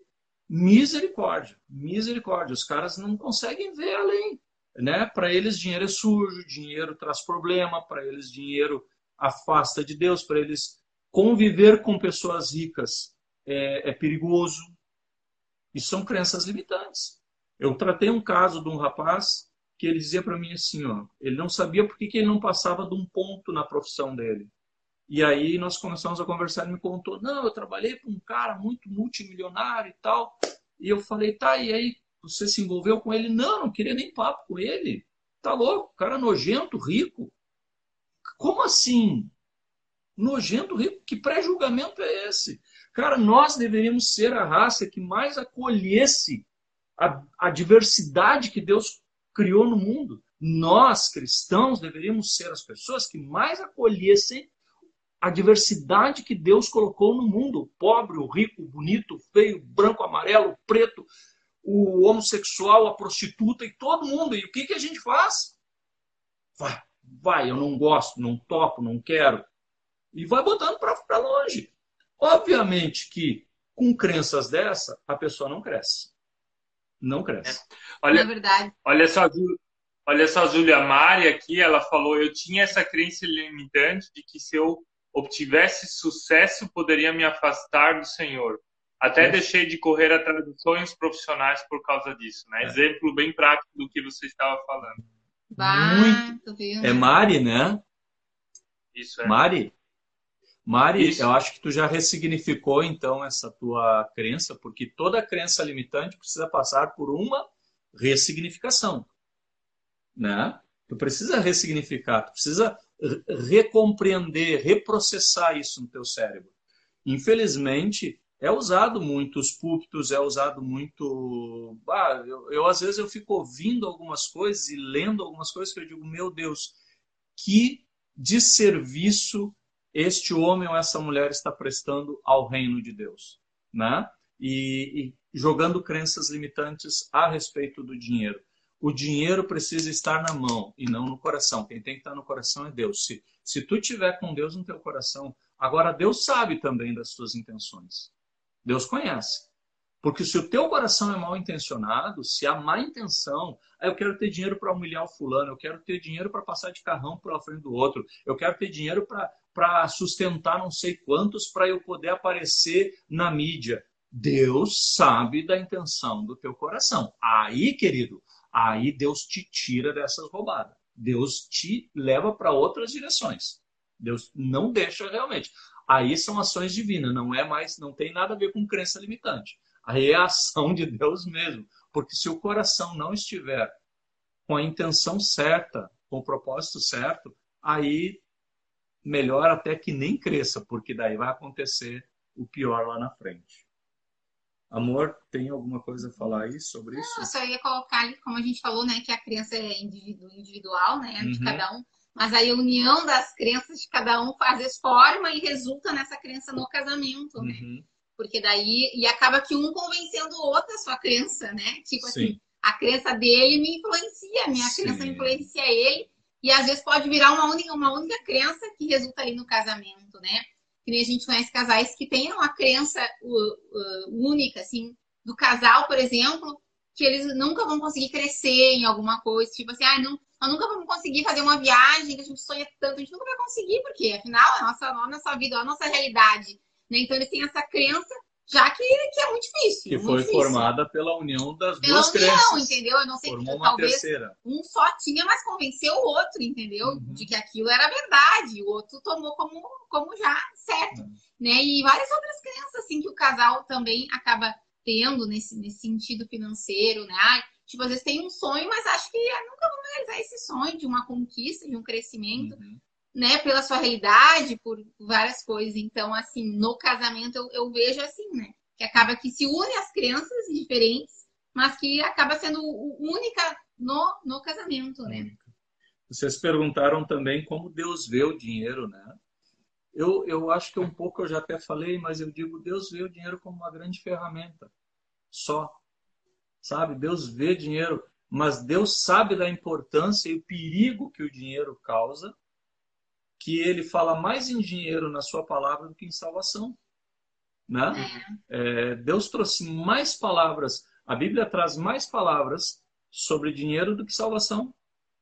misericórdia. Misericórdia. Os caras não conseguem ver além. Né? Para eles, dinheiro é sujo, dinheiro traz problema, para eles, dinheiro afasta de Deus, para eles, conviver com pessoas ricas é, é perigoso. E são crenças limitantes. Eu tratei um caso de um rapaz que ele dizia para mim assim, ó, ele não sabia por que, que ele não passava de um ponto na profissão dele. E aí nós começamos a conversar, ele me contou, não, eu trabalhei com um cara muito multimilionário e tal. E eu falei, tá, e aí você se envolveu com ele? Não, não queria nem papo com ele. Tá louco, cara nojento, rico. Como assim? Nojento, rico? Que pré-julgamento é esse? Cara, nós deveríamos ser a raça que mais acolhesse a, a diversidade que Deus criou no mundo. Nós, cristãos, deveríamos ser as pessoas que mais acolhessem a diversidade que Deus colocou no mundo: o pobre, o rico, o bonito, o feio, o branco, o amarelo, o preto, o homossexual, a prostituta e todo mundo. E o que, que a gente faz? Vai, vai, eu não gosto, não topo, não quero. E vai botando para longe. Obviamente que com crenças dessa, a pessoa não cresce. Não cresce. É. Olha, é verdade. Olha só, olha só, a Júlia Mari aqui, ela falou: eu tinha essa crença limitante de que se eu obtivesse sucesso, poderia me afastar do Senhor. Até é. deixei de correr atrás de sonhos profissionais por causa disso. Né? É. Exemplo bem prático do que você estava falando. Bah, Muito. É Mari, né? Isso é. Mari? Mari, Isso. eu acho que tu já ressignificou então essa tua crença, porque toda crença limitante precisa passar por uma ressignificação, né? Tu precisa ressignificar, tu precisa recompreender, reprocessar isso no teu cérebro. Infelizmente, é usado muito os púlpitos, é usado muito. Ah, eu, eu, às vezes eu fico ouvindo algumas coisas e lendo algumas coisas que eu digo, meu Deus, que desserviço este homem ou essa mulher está prestando ao reino de Deus, né? E, e jogando crenças limitantes a respeito do dinheiro. O dinheiro precisa estar na mão e não no coração. Quem tem que estar no coração é Deus. Se, se tu tiver com Deus no teu coração, agora Deus sabe também das tuas intenções. Deus conhece. Porque se o teu coração é mal intencionado, se há má intenção, ah, eu quero ter dinheiro para humilhar o fulano, eu quero ter dinheiro para passar de carrão pela frente do outro, eu quero ter dinheiro para sustentar não sei quantos para eu poder aparecer na mídia. Deus sabe da intenção do teu coração. Aí, querido, aí Deus te tira dessas roubadas. Deus te leva para outras direções. Deus não deixa realmente. Aí são ações divinas, não é mais, não tem nada a ver com crença limitante. Aí é a ação de Deus mesmo. Porque se o coração não estiver com a intenção certa, com o propósito certo, aí melhor até que nem cresça, porque daí vai acontecer o pior lá na frente. Amor, tem alguma coisa a falar aí sobre isso? Não, eu só ia colocar ali, como a gente falou, né, que a crença é individual, né, de uhum. cada um, mas aí a união das crenças de cada um faz forma e resulta nessa crença no casamento, né? Uhum. Porque daí e acaba que um convencendo o outro a sua crença, né? Tipo Sim. assim, a crença dele me influencia, a minha Sim. crença influencia ele e às vezes pode virar uma única, uma única crença que resulta ali no casamento, né? Que nem a gente conhece casais que têm uma crença única, assim, do casal, por exemplo, que eles nunca vão conseguir crescer em alguma coisa, tipo assim, ah, não, nós nunca vamos conseguir fazer uma viagem que a gente sonha tanto, a gente nunca vai conseguir, porque afinal é a nossa, a nossa vida, é a nossa realidade. Né? Então eles têm essa crença já que, que é muito difícil. Que muito foi difícil. formada pela união das pela duas união, crenças. entendeu? Eu não sei Formou que uma talvez terceira. um só tinha, mas convenceu o outro, entendeu? Uhum. De que aquilo era verdade. O outro tomou como, como já certo. Uhum. Né? E várias outras crenças assim que o casal também acaba tendo nesse, nesse sentido financeiro, né? Tipo, às vezes tem um sonho, mas acho que nunca vou realizar esse sonho de uma conquista, de um crescimento, uhum. né? Pela sua realidade, por várias coisas. Então, assim, no casamento eu, eu vejo assim, né? Que acaba que se une as crianças diferentes, mas que acaba sendo única no, no casamento, né? Vocês perguntaram também como Deus vê o dinheiro, né? Eu, eu acho que um pouco eu já até falei, mas eu digo, Deus vê o dinheiro como uma grande ferramenta. Só. Sabe? Deus vê dinheiro, mas Deus sabe da importância e o perigo que o dinheiro causa, que ele fala mais em dinheiro na sua palavra do que em salvação. Né? É, Deus trouxe mais palavras, a Bíblia traz mais palavras sobre dinheiro do que salvação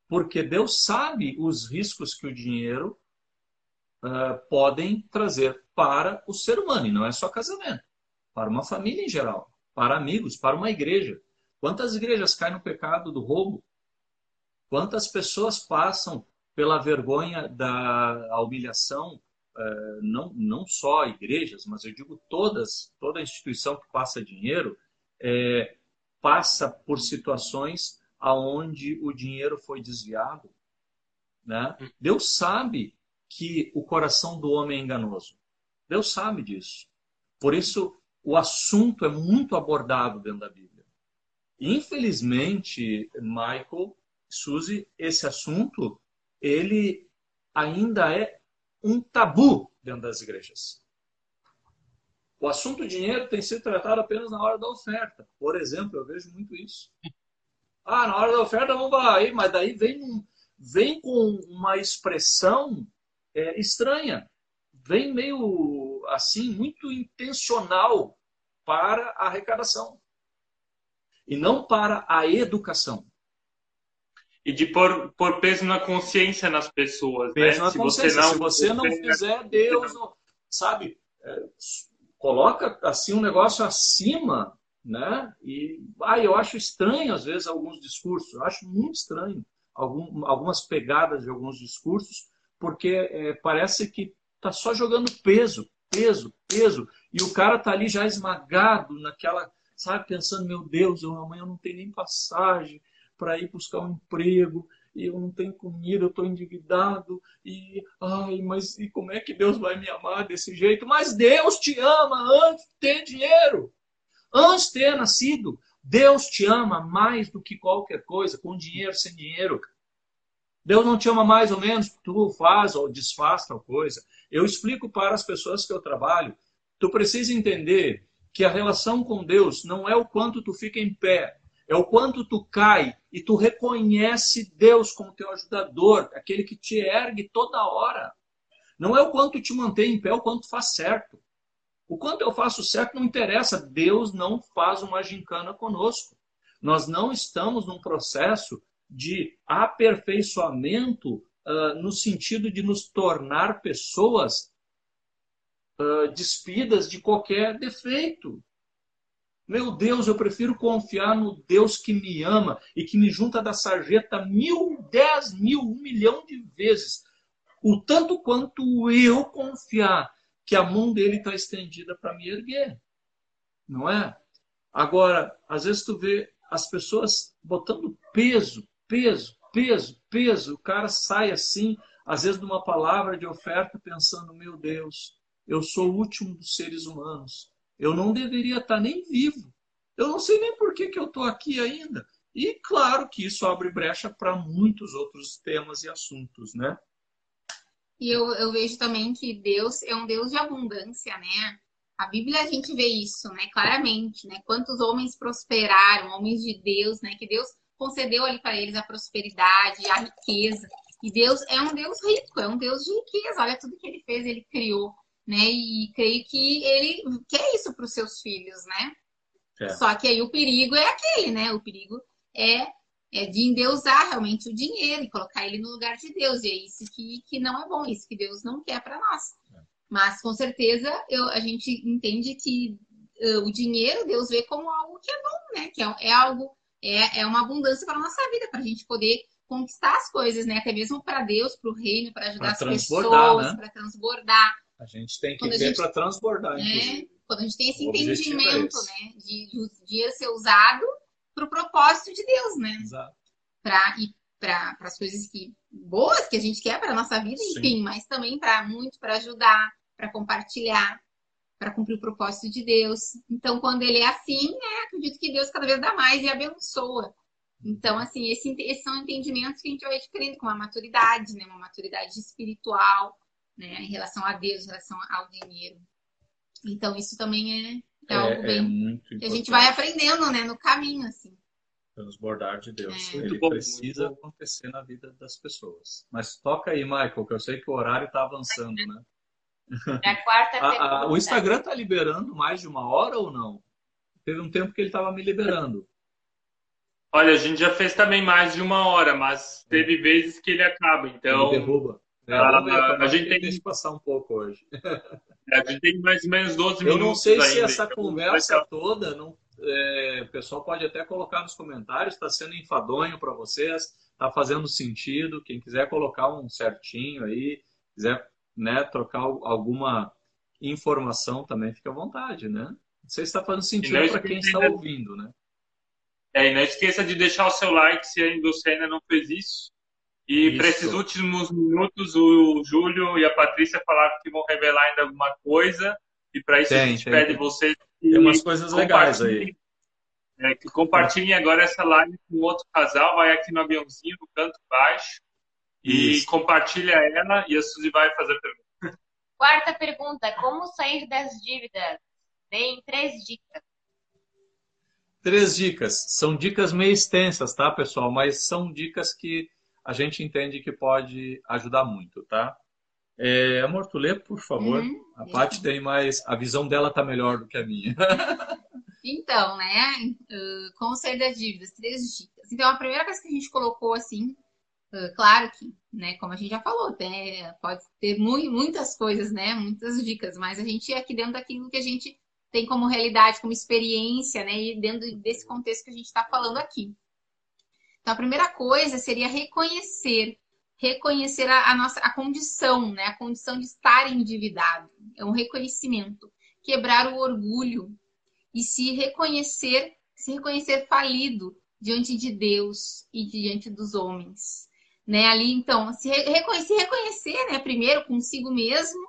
porque Deus sabe os riscos que o dinheiro uh, podem trazer para o ser humano, e não é só casamento, para uma família em geral, para amigos, para uma igreja. Quantas igrejas caem no pecado do roubo? Quantas pessoas passam pela vergonha da humilhação? Uh, não, não só igrejas, mas eu digo todas, toda instituição que passa dinheiro é, passa por situações aonde o dinheiro foi desviado. Né? Deus sabe que o coração do homem é enganoso. Deus sabe disso. Por isso, o assunto é muito abordado dentro da Bíblia. Infelizmente, Michael, Suzy, esse assunto, ele ainda é um tabu dentro das igrejas. O assunto dinheiro tem sido tratado apenas na hora da oferta. Por exemplo, eu vejo muito isso. Ah, na hora da oferta vamos falar aí, mas daí vem, vem com uma expressão é, estranha. Vem meio assim, muito intencional para a arrecadação. E não para a educação. E de pôr, pôr peso na consciência nas pessoas. Peso né? na se consciência. Você não, se você não fizer, Deus não. Sabe? É, coloca assim um negócio acima né? E ah, eu acho estranho às vezes alguns discursos, eu acho muito estranho algum, algumas pegadas de alguns discursos, porque é, parece que tá só jogando peso, peso, peso, e o cara tá ali já esmagado naquela, sabe, pensando, meu Deus, eu, amanhã eu não tenho nem passagem para ir buscar um emprego, e eu não tenho comida, eu estou endividado, e ai, mas e como é que Deus vai me amar desse jeito? Mas Deus te ama antes de ter dinheiro. Antes de ter nascido, Deus te ama mais do que qualquer coisa, com dinheiro, sem dinheiro. Deus não te ama mais ou menos tu faz ou desfaz tal coisa. Eu explico para as pessoas que eu trabalho. Tu precisa entender que a relação com Deus não é o quanto tu fica em pé, é o quanto tu cai e tu reconhece Deus como teu ajudador, aquele que te ergue toda hora. Não é o quanto te mantém em pé, é o quanto faz certo. O quanto eu faço certo não interessa. Deus não faz uma gincana conosco. Nós não estamos num processo de aperfeiçoamento uh, no sentido de nos tornar pessoas uh, despidas de qualquer defeito. Meu Deus, eu prefiro confiar no Deus que me ama e que me junta da sarjeta mil, dez mil, um milhão de vezes. O tanto quanto eu confiar que a mão dele está estendida para me erguer. Não é? Agora, às vezes tu vê as pessoas botando peso, peso, peso, peso. O cara sai assim, às vezes, de uma palavra de oferta, pensando: meu Deus, eu sou o último dos seres humanos. Eu não deveria estar nem vivo. Eu não sei nem por que, que eu estou aqui ainda. E claro que isso abre brecha para muitos outros temas e assuntos, né? E eu, eu vejo também que Deus é um Deus de abundância, né? A Bíblia a gente vê isso, né? Claramente, né? Quantos homens prosperaram, homens de Deus, né? Que Deus concedeu ali para eles a prosperidade, a riqueza. E Deus é um Deus rico, é um Deus de riqueza. Olha tudo que ele fez, ele criou, né? E creio que ele quer isso para os seus filhos, né? É. Só que aí o perigo é aquele, né? O perigo é é de endeusar realmente o dinheiro e colocar ele no lugar de Deus. E é isso que, que não é bom, isso que Deus não quer para nós. É. Mas com certeza eu, a gente entende que uh, o dinheiro Deus vê como algo que é bom, né? Que é, é algo, é, é uma abundância para nossa vida, para a gente poder conquistar as coisas, né? Até mesmo para Deus, para o reino, para ajudar as pessoas, né? para transbordar. A gente tem que ver para transbordar. É, quando a gente tem esse o entendimento, é né? De, de o dinheiro ser usado o propósito de Deus, né? Exato. Para ir para as coisas que boas que a gente quer para nossa vida, Sim. enfim, mas também para muito para ajudar, para compartilhar, para cumprir o propósito de Deus. Então, quando ele é assim, é, acredito que Deus cada vez dá mais e abençoa. Então, assim, esse, esses são entendimentos que a gente vai adquirindo com a maturidade, né? Uma maturidade espiritual, né? Em relação a Deus, em relação ao dinheiro. Então, isso também é, é, algo bem muito que a gente vai aprendendo, né? No caminho, assim. Transbordar de Deus. É. Ele Muito bom, precisa muito acontecer na vida das pessoas. Mas toca aí, Michael, que eu sei que o horário está avançando, né? É a quarta A- a- o Instagram está liberando mais de uma hora ou não? Teve um tempo que ele estava me liberando. Olha, a gente já fez também mais de uma hora, mas teve vezes que ele acaba. Então, ele derruba. É, Ah, a talvez gente tem- deixe passar um pouco hoje. a gente tem mais ou menos 12 Eu minutos não sei se ainda, essa então conversa toda, não, é, o pessoal pode até colocar nos comentários, está sendo enfadonho para vocês, está fazendo sentido. Quem quiser colocar um certinho aí, quiser né, trocar al- alguma informação também, fica à vontade, né? Não sei se está fazendo sentido para quem está ouvindo, né? É, e não esqueça de deixar o seu like se ainda você ainda não fez isso. E Isso. para esses últimos minutos, o Júlio e a Patrícia falaram que vão revelar ainda alguma coisa. E para isso a Tem, gente tem. pede vocês que Tem umas coisas legais aí. compartilhem- é, que compartilhem agora essa live com outro casal. Vai aqui no aviãozinho, no canto baixo. E Isso. compartilha ela e a Suzy vai fazer a pergunta. Quarta pergunta: como sair das dívidas? Deem três dicas. Três dicas. São dicas meio extensas, tá, pessoal? Mas são dicas que a gente entende que pode ajudar muito, tá? É, amor, tu lê, por favor. Uhum. A Paty tem mais. A visão dela tá melhor do que a minha. Então, né? uh, como sair das dívidas? Três dicas. Então, a primeira coisa que a gente colocou assim, uh, claro que, né? Como a gente já falou, tem- pode ter mu- muitas coisas, né? Muitas dicas, mas a gente é aqui dentro daquilo que a gente tem como realidade, como experiência, né? E dentro desse contexto que a gente está falando aqui. Então, a primeira coisa seria reconhecer, reconhecer a, a nossa a condição, né? A condição de estar endividado. É um reconhecimento. Quebrar o orgulho, e se reconhecer, se reconhecer falido diante de Deus e diante dos homens, né? Ali então, se re- reconhecer, reconhecer, né, primeiro consigo mesmo,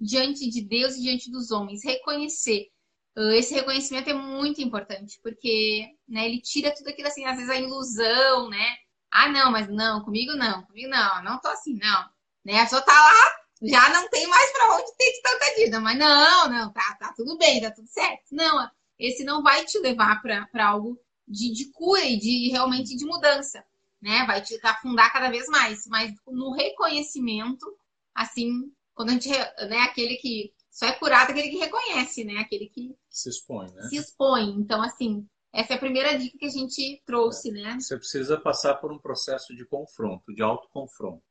diante de Deus e diante dos homens, reconhecer. Uh, Esse reconhecimento é muito importante, porque, né, ele tira tudo aquilo assim, às vezes a ilusão, né? Ah, não, mas não, comigo não, comigo não, não tô assim, não. Né? A pessoa tá lá, já não tem mais para onde ter de tanta dívida, mas não, não, tá, tá tudo bem, tá tudo certo. Não, esse não vai te levar para algo de, de cura e de realmente de mudança, né? Vai te afundar cada vez mais. Mas no reconhecimento, assim, quando a gente, né, aquele que só é curado aquele que reconhece, né? Aquele que Se expõe, né? se expõe. Então, assim, essa é a primeira dica que a gente trouxe, né? Você precisa passar por um processo de confronto, de autoconfronto.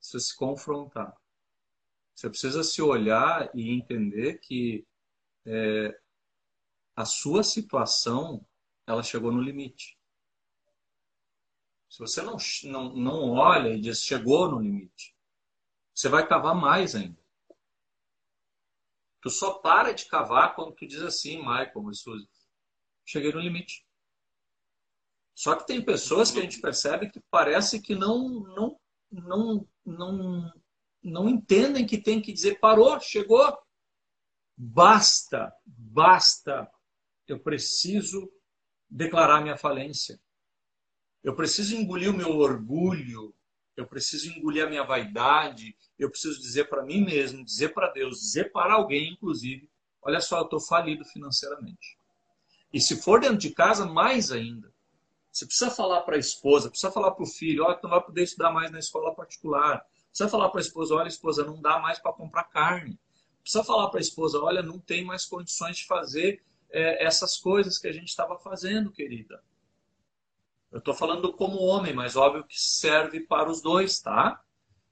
Você se confrontar. Você precisa se olhar e entender que é, a sua situação ela chegou no limite. Se você não, não, não olha e diz chegou no limite, você vai cavar mais ainda. Tu só para de cavar quando tu diz assim, Michael Suzy, cheguei no limite. Só que tem pessoas que a gente percebe que parece que não não não não não entendem que tem que dizer parou, chegou. Basta, basta. Eu preciso declarar minha falência. Eu preciso engolir o meu orgulho. Eu preciso engolir a minha vaidade. Eu preciso dizer para mim mesmo, dizer para Deus, dizer para alguém, inclusive, olha só, eu estou falido financeiramente. E se for dentro de casa, mais ainda. Você precisa falar para a esposa, precisa falar para o filho, olha, tu não vai poder estudar mais na escola particular. Precisa falar para a esposa, olha, esposa, não dá mais para comprar carne. Precisa falar para a esposa, olha, não tem mais condições de fazer é, essas coisas que a gente estava fazendo, querida. Eu estou falando como homem, mas óbvio que serve para os dois, tá?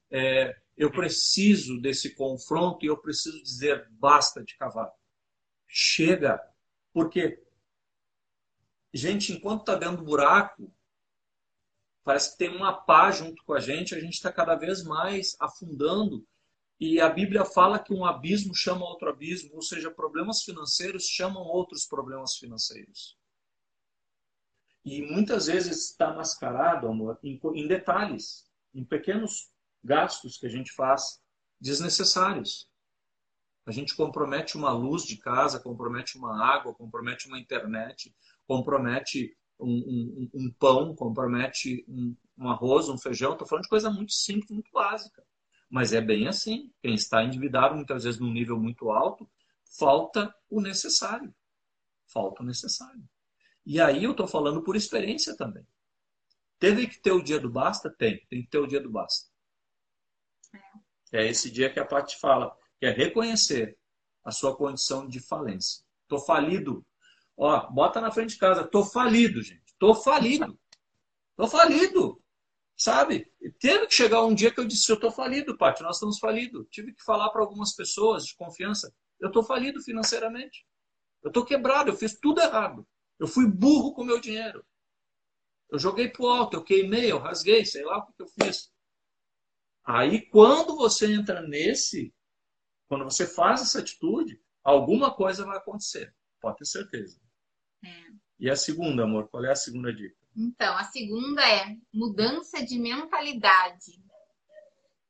É, eu preciso desse confronto e eu preciso dizer basta de cavar. Chega. Por quê? Gente, enquanto está dentro do buraco, parece que tem uma pá junto com a gente, a gente está cada vez mais afundando. E a Bíblia fala que um abismo chama outro abismo, ou seja, problemas financeiros chamam outros problemas financeiros. E muitas vezes está mascarado, amor, em, em detalhes, em pequenos gastos que a gente faz desnecessários. A gente compromete uma luz de casa, compromete uma água, compromete uma internet, compromete um, um, um pão, compromete um, um arroz, um feijão. Estou falando de coisa muito simples, muito básica. Mas é bem assim. Quem está endividado, muitas vezes num nível muito alto, falta o necessário. Falta o necessário. E aí eu estou falando por experiência também. Teve que ter o dia do basta? Tem. Tem que ter o dia do basta. É, é esse dia que a Paty fala, que é reconhecer a sua condição de falência. Estou falido. Ó, bota na frente de casa. Estou falido, gente. Estou falido. Estou falido. Sabe? Teve que chegar um dia que eu disse: Eu estou falido, Paty, nós estamos falidos. Tive que falar para algumas pessoas de confiança: Eu estou falido financeiramente. Eu estou quebrado, eu fiz tudo errado. Eu fui burro com o meu dinheiro. Eu joguei pro alto, eu queimei, eu rasguei, sei lá o que eu fiz. Aí, quando você entra nesse, quando você faz essa atitude, alguma coisa vai acontecer. Pode ter certeza. É. E a segunda, amor, qual é a segunda dica? Então, a segunda é mudança de mentalidade.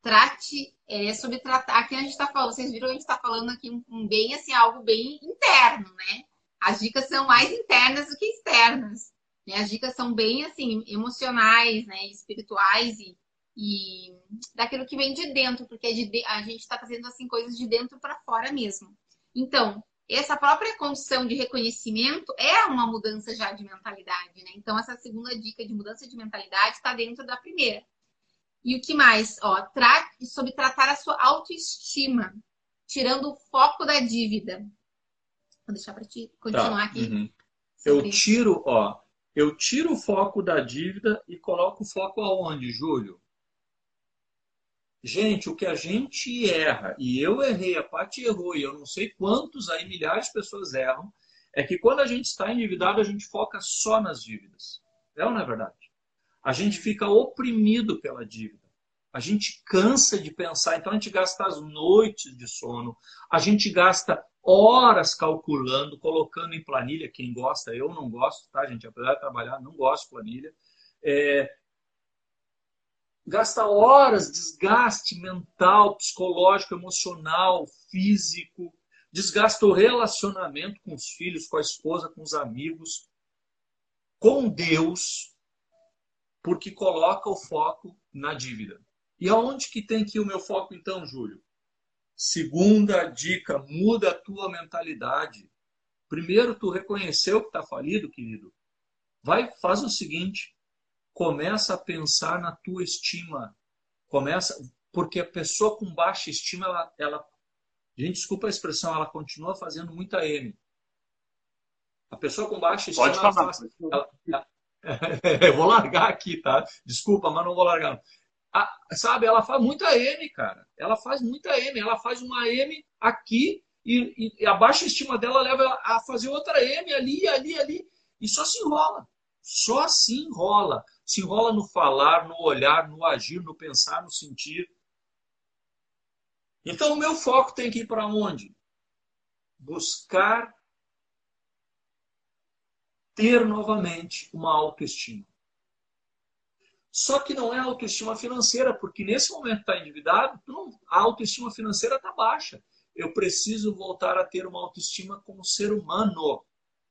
Trate é, sobre tratar. Aqui a gente está falando, vocês viram que a gente está falando aqui um, um, bem assim, algo bem interno, né? As dicas são mais internas do que externas. Né? As dicas são bem assim, emocionais, né? Espirituais e, e daquilo que vem de dentro, porque de, a gente está fazendo assim coisas de dentro para fora mesmo. Então, essa própria condição de reconhecimento é uma mudança já de mentalidade, né? Então, essa segunda dica de mudança de mentalidade está dentro da primeira. E o que mais? Ó, sobre tratar a sua autoestima, tirando o foco da dívida. Vou deixar para te continuar tá. aqui. Uhum. Eu tiro, ó, eu tiro o foco da dívida e coloco o foco aonde, Júlio? Gente, o que a gente erra, e eu errei, a Paty errou, e eu não sei quantos aí, milhares de pessoas erram, é que quando a gente está endividado, a gente foca só nas dívidas. É ou não é verdade? A gente fica oprimido pela dívida. A gente cansa de pensar, então a gente gasta as noites de sono, a gente gasta horas calculando, colocando em planilha. Quem gosta, eu não gosto, tá, gente? Apesar de trabalhar, não gosto de planilha. É, gasta horas, desgaste mental, psicológico, emocional, físico, desgasta o relacionamento com os filhos, com a esposa, com os amigos, com Deus, porque coloca o foco na dívida. E aonde que tem que ir o meu foco então, Júlio? Segunda dica, muda a tua mentalidade. Primeiro, tu reconheceu que está falido, querido. Vai, faz o seguinte, começa a pensar na tua estima. Começa, porque a pessoa com baixa estima, ela, ela gente, desculpa a expressão, ela continua fazendo muita M. A pessoa com baixa estima, Pode falar. Faz, ela, ela, eu vou largar aqui, tá? Desculpa, mas não vou largar. A, sabe, ela faz muita M, cara. Ela faz muita M. Ela faz uma M aqui e, e a baixa estima dela leva a fazer outra M ali, ali, ali. E só se enrola. Só se enrola se enrola no falar, no olhar, no agir, no pensar, no sentir. Então, o meu foco tem que ir para onde? Buscar ter novamente uma autoestima. Só que não é autoestima financeira, porque nesse momento está endividado, a autoestima financeira está baixa. Eu preciso voltar a ter uma autoestima como ser humano.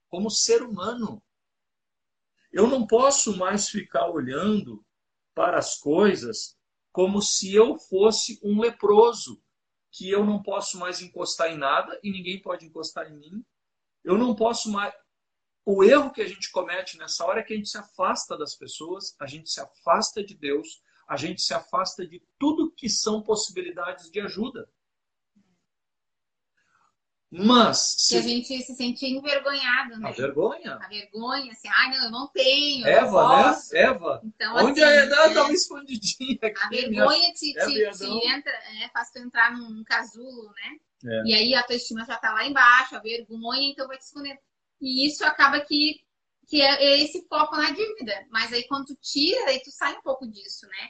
Como ser humano. Eu não posso mais ficar olhando para as coisas como se eu fosse um leproso, que eu não posso mais encostar em nada e ninguém pode encostar em mim. Eu não posso mais. O erro que a gente comete nessa hora é que a gente se afasta das pessoas, a gente se afasta de Deus, a gente se afasta de tudo que são possibilidades de ajuda. Mas. Se... A gente se sente envergonhado, né? A vergonha. A vergonha, assim, ai, não, eu não tenho. Eva, né? Eva. Então, Onde assim, a Edna estava é... escondidinha aqui. A vergonha te, é te, te, entra, é, faz tu entrar num casulo, né? É. E aí a tua estima já tá lá embaixo, a vergonha, então vai te esconder. E isso acaba que, que é, é esse foco na dívida. Mas aí quando tu tira, aí tu sai um pouco disso, né?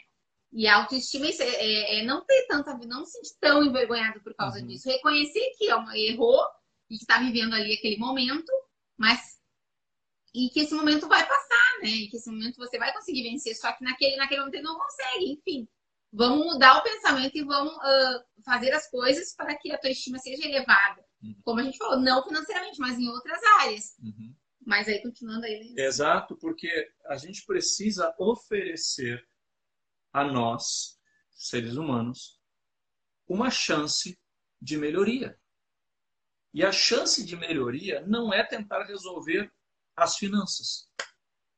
E a autoestima é, é, é, não ter tanta não se sentir tão envergonhado por causa uhum. disso. Reconhecer que ó, errou e que está vivendo ali aquele momento, mas e que esse momento vai passar, né? E que esse momento você vai conseguir vencer, só que naquele, naquele momento não consegue, enfim. Vamos mudar o pensamento e vamos uh, fazer as coisas para que a tua estima seja elevada. Uhum. Como a gente falou, não financeiramente, mas em outras áreas. Uhum. Mas aí, continuando aí. Exato, porque a gente precisa oferecer a nós, seres humanos, uma chance de melhoria. E a chance de melhoria não é tentar resolver as finanças.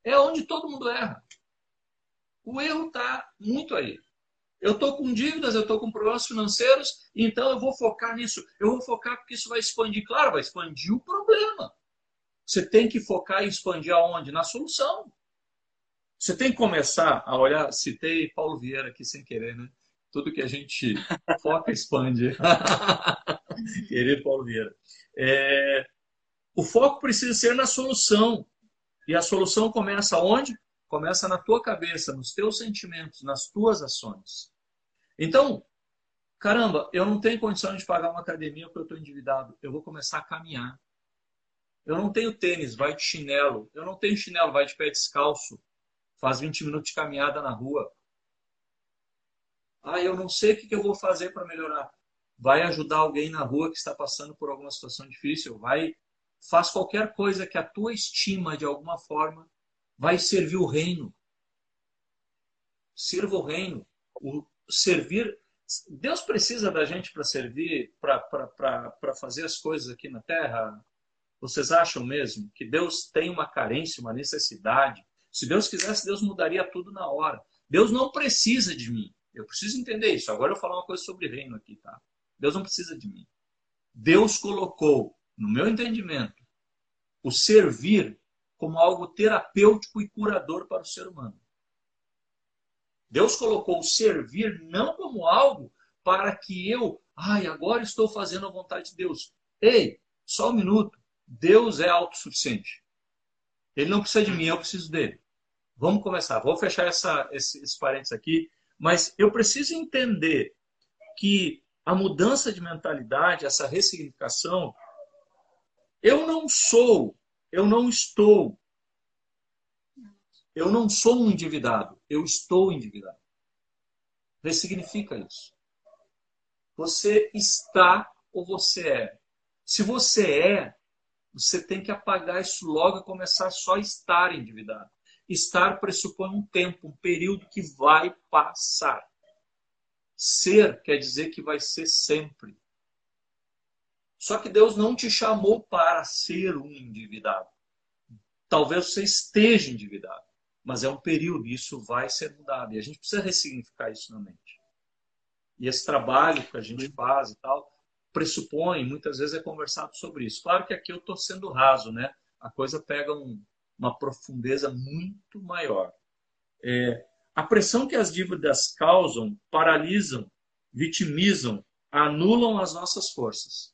É onde todo mundo erra. O erro está muito aí. Eu estou com dívidas, eu estou com problemas financeiros, então eu vou focar nisso. Eu vou focar porque isso vai expandir. Claro, vai expandir o problema. Você tem que focar e expandir aonde? Na solução. Você tem que começar a olhar. Citei Paulo Vieira aqui sem querer, né? Tudo que a gente foca expande. Querido Paulo Vieira. É, o foco precisa ser na solução. E a solução começa onde? Começa na tua cabeça, nos teus sentimentos, nas tuas ações. Então, caramba, eu não tenho condição de pagar uma academia porque eu estou endividado. Eu vou começar a caminhar. Eu não tenho tênis, vai de chinelo. Eu não tenho chinelo, vai de pé descalço. Faz 20 minutos de caminhada na rua. Ah, eu não sei o que eu vou fazer para melhorar. Vai ajudar alguém na rua que está passando por alguma situação difícil. Vai, faz qualquer coisa que a tua estima de alguma forma vai servir o reino. Sirva o reino. O servir. Deus precisa da gente para servir, para fazer as coisas aqui na terra, vocês acham mesmo que Deus tem uma carência, uma necessidade? Se Deus quisesse, Deus mudaria tudo na hora. Deus não precisa de mim. Eu preciso entender isso. Agora eu vou falar uma coisa sobre reino aqui, tá? Deus não precisa de mim. Deus colocou, no meu entendimento, o servir como algo terapêutico e curador para o ser humano. Deus colocou o servir não como algo para que eu, ai, agora estou fazendo a vontade de Deus. Ei, só um minuto. Deus é autossuficiente. Ele não precisa de mim, eu preciso dele. Vamos começar. Vou fechar essa, esse, esse parênteses aqui, mas eu preciso entender que a mudança de mentalidade, essa ressignificação, eu não sou, eu não estou, eu não sou um endividado, eu estou endividado. Ressignifica isso. Você está ou você é. Se você é, você tem que apagar isso logo e começar só a estar endividado. Estar pressupõe um tempo, um período que vai passar. Ser quer dizer que vai ser sempre. Só que Deus não te chamou para ser um endividado. Talvez você esteja endividado, mas é um período e isso vai ser mudado. E a gente precisa ressignificar isso na mente. E esse trabalho que a gente faz e tal, pressupõe, muitas vezes é conversado sobre isso. Claro que aqui eu estou sendo raso, né? A coisa pega um, uma profundeza muito maior. É, a pressão que as dívidas causam paralisam, vitimizam, anulam as nossas forças.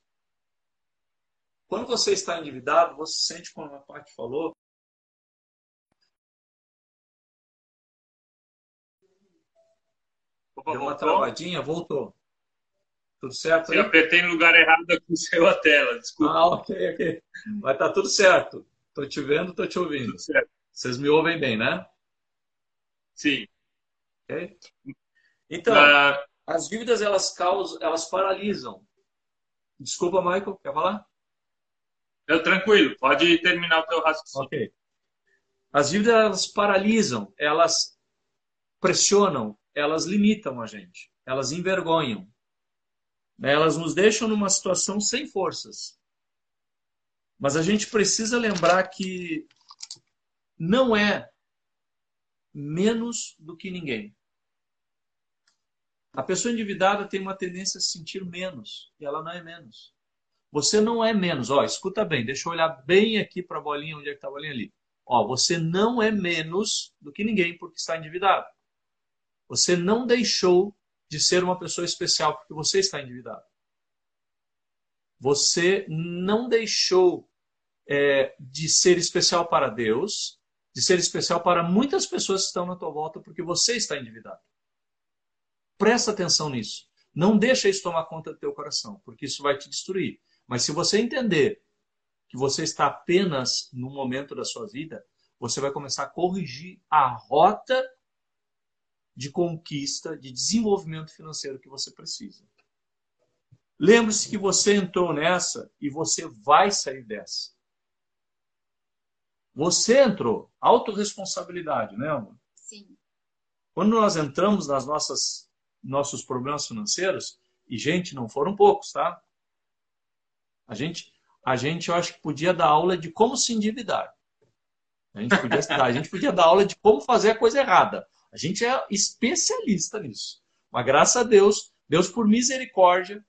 Quando você está endividado, você sente, como a parte falou, Deu uma travadinha, voltou. Tudo certo? Eu apertei no lugar errado aqui, saiu a tela, desculpa. Ah, ok, ok. Mas tá tudo certo. Tô te vendo, tô te ouvindo. Tudo certo. Vocês me ouvem bem, né? Sim. Ok? Então, ah. as dívidas, elas causam, elas paralisam. Desculpa, Michael, quer falar? Eu, tranquilo, pode terminar o teu raciocínio. Ok. As dívidas, elas paralisam, elas pressionam, elas limitam a gente, elas envergonham, né? Elas nos deixam numa situação sem forças. Mas a gente precisa lembrar que não é menos do que ninguém. A pessoa endividada tem uma tendência a se sentir menos, e ela não é menos. Você não é menos. Ó, escuta bem, deixa eu olhar bem aqui para a bolinha, onde é que está a bolinha ali. Ó, você não é menos do que ninguém porque está endividado. Você não deixou de ser uma pessoa especial porque você está endividado. Você não deixou é, de ser especial para Deus, de ser especial para muitas pessoas que estão na tua volta porque você está endividado. Presta atenção nisso. Não deixa isso tomar conta do teu coração, porque isso vai te destruir. Mas se você entender que você está apenas no momento da sua vida, você vai começar a corrigir a rota de conquista, de desenvolvimento financeiro que você precisa. Lembre-se que você entrou nessa e você vai sair dessa. Você entrou. Autoresponsabilidade, né, amor? Sim. Quando nós entramos nas nossas nossos problemas financeiros, e gente, não foram poucos, tá? A gente, a gente eu acho que podia dar aula de como se endividar. A gente podia, a gente podia dar aula de como fazer a coisa errada. A gente é especialista nisso. Mas graças a Deus, Deus por misericórdia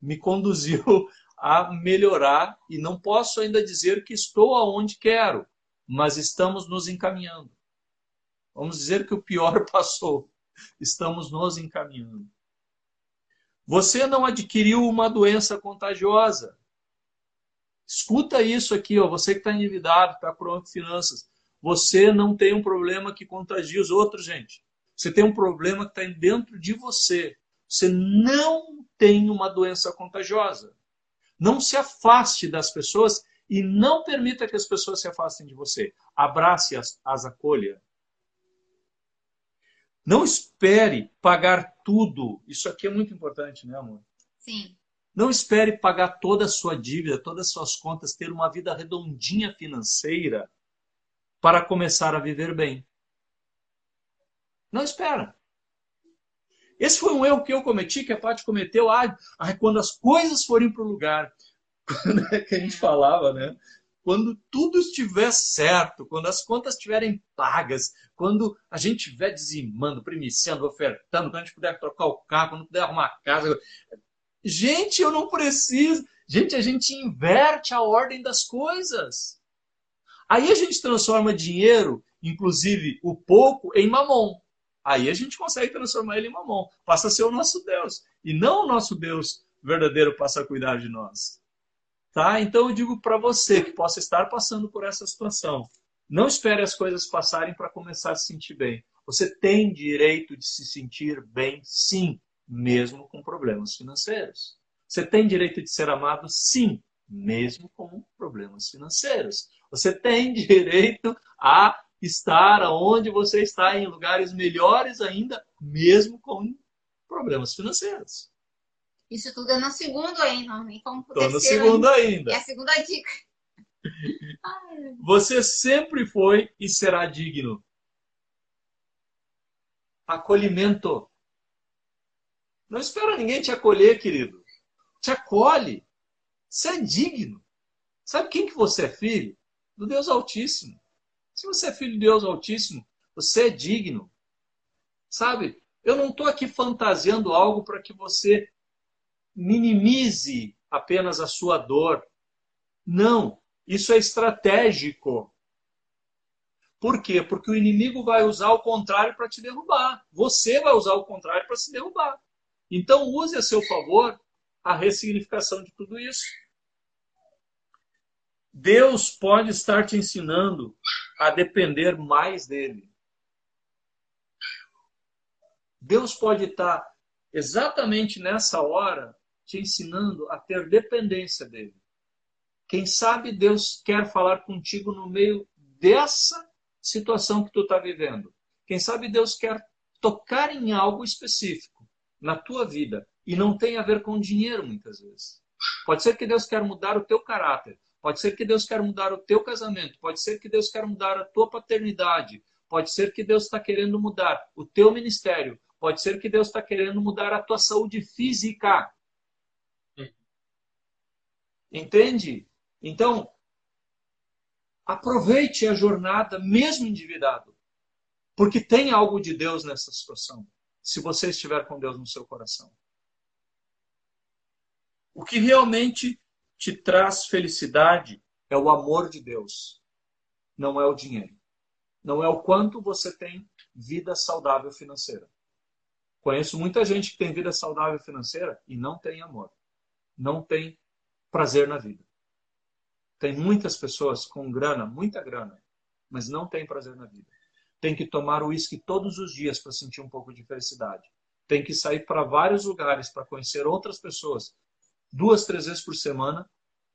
me conduziu a melhorar e não posso ainda dizer que estou aonde quero, mas estamos nos encaminhando. Vamos dizer que o pior passou. Estamos nos encaminhando. Você não adquiriu uma doença contagiosa. Escuta isso aqui, ó, você que está endividado, está com finanças. Você não tem um problema que contagia os outros, gente. Você tem um problema que está dentro de você. Você não tem uma doença contagiosa. Não se afaste das pessoas e não permita que as pessoas se afastem de você. Abrace-as, as acolha. Não espere pagar tudo. Isso aqui é muito importante, né, amor? Sim. Não espere pagar toda a sua dívida, todas as suas contas, ter uma vida redondinha financeira para começar a viver bem. Não espera. Esse foi um erro que eu cometi, que a Paty cometeu. Ah, quando as coisas forem para o lugar, é que a gente falava, né? Quando tudo estiver certo, quando as contas estiverem pagas, quando a gente estiver dizimando, primiciando, ofertando, quando a gente puder trocar o carro, quando puder arrumar a casa, Gente, eu não preciso. Gente, a gente inverte a ordem das coisas. Aí a gente transforma dinheiro, inclusive o pouco, em mamon. Aí a gente consegue transformar ele em mamon. Passa a ser o nosso Deus. E não o nosso Deus verdadeiro passa a cuidar de nós. Tá? Então eu digo para você que possa estar passando por essa situação. Não espere as coisas passarem para começar a se sentir bem. Você tem direito de se sentir bem, sim mesmo com problemas financeiros. Você tem direito de ser amado, sim, mesmo com problemas financeiros. Você tem direito a estar onde você está, em lugares melhores ainda, mesmo com problemas financeiros. Isso tudo é no segundo ainda, nem como Estou no segundo ainda. É a segunda dica. Você sempre foi e será digno. Acolhimento. Não espera ninguém te acolher, querido. Te acolhe. Você é digno. Sabe quem que você é filho? Do Deus Altíssimo. Se você é filho de Deus Altíssimo, você é digno. Sabe? Eu não estou aqui fantasiando algo para que você minimize apenas a sua dor. Não, isso é estratégico. Por quê? Porque o inimigo vai usar o contrário para te derrubar. Você vai usar o contrário para se derrubar. Então, use a seu favor a ressignificação de tudo isso. Deus pode estar te ensinando a depender mais dele. Deus pode estar exatamente nessa hora te ensinando a ter dependência dele. Quem sabe Deus quer falar contigo no meio dessa situação que tu está vivendo. Quem sabe Deus quer tocar em algo específico na tua vida e não tem a ver com dinheiro muitas vezes. Pode ser que Deus quer mudar o teu caráter, pode ser que Deus quer mudar o teu casamento, pode ser que Deus quer mudar a tua paternidade, pode ser que Deus está querendo mudar o teu ministério, pode ser que Deus está querendo mudar a tua saúde física. Entende? Então, aproveite a jornada mesmo endividado, porque tem algo de Deus nessa situação se você estiver com Deus no seu coração. O que realmente te traz felicidade é o amor de Deus, não é o dinheiro. Não é o quanto você tem vida saudável financeira. Conheço muita gente que tem vida saudável financeira e não tem amor, não tem prazer na vida. Tem muitas pessoas com grana, muita grana, mas não tem prazer na vida tem que tomar uísque todos os dias para sentir um pouco de felicidade. Tem que sair para vários lugares para conhecer outras pessoas, duas, três vezes por semana,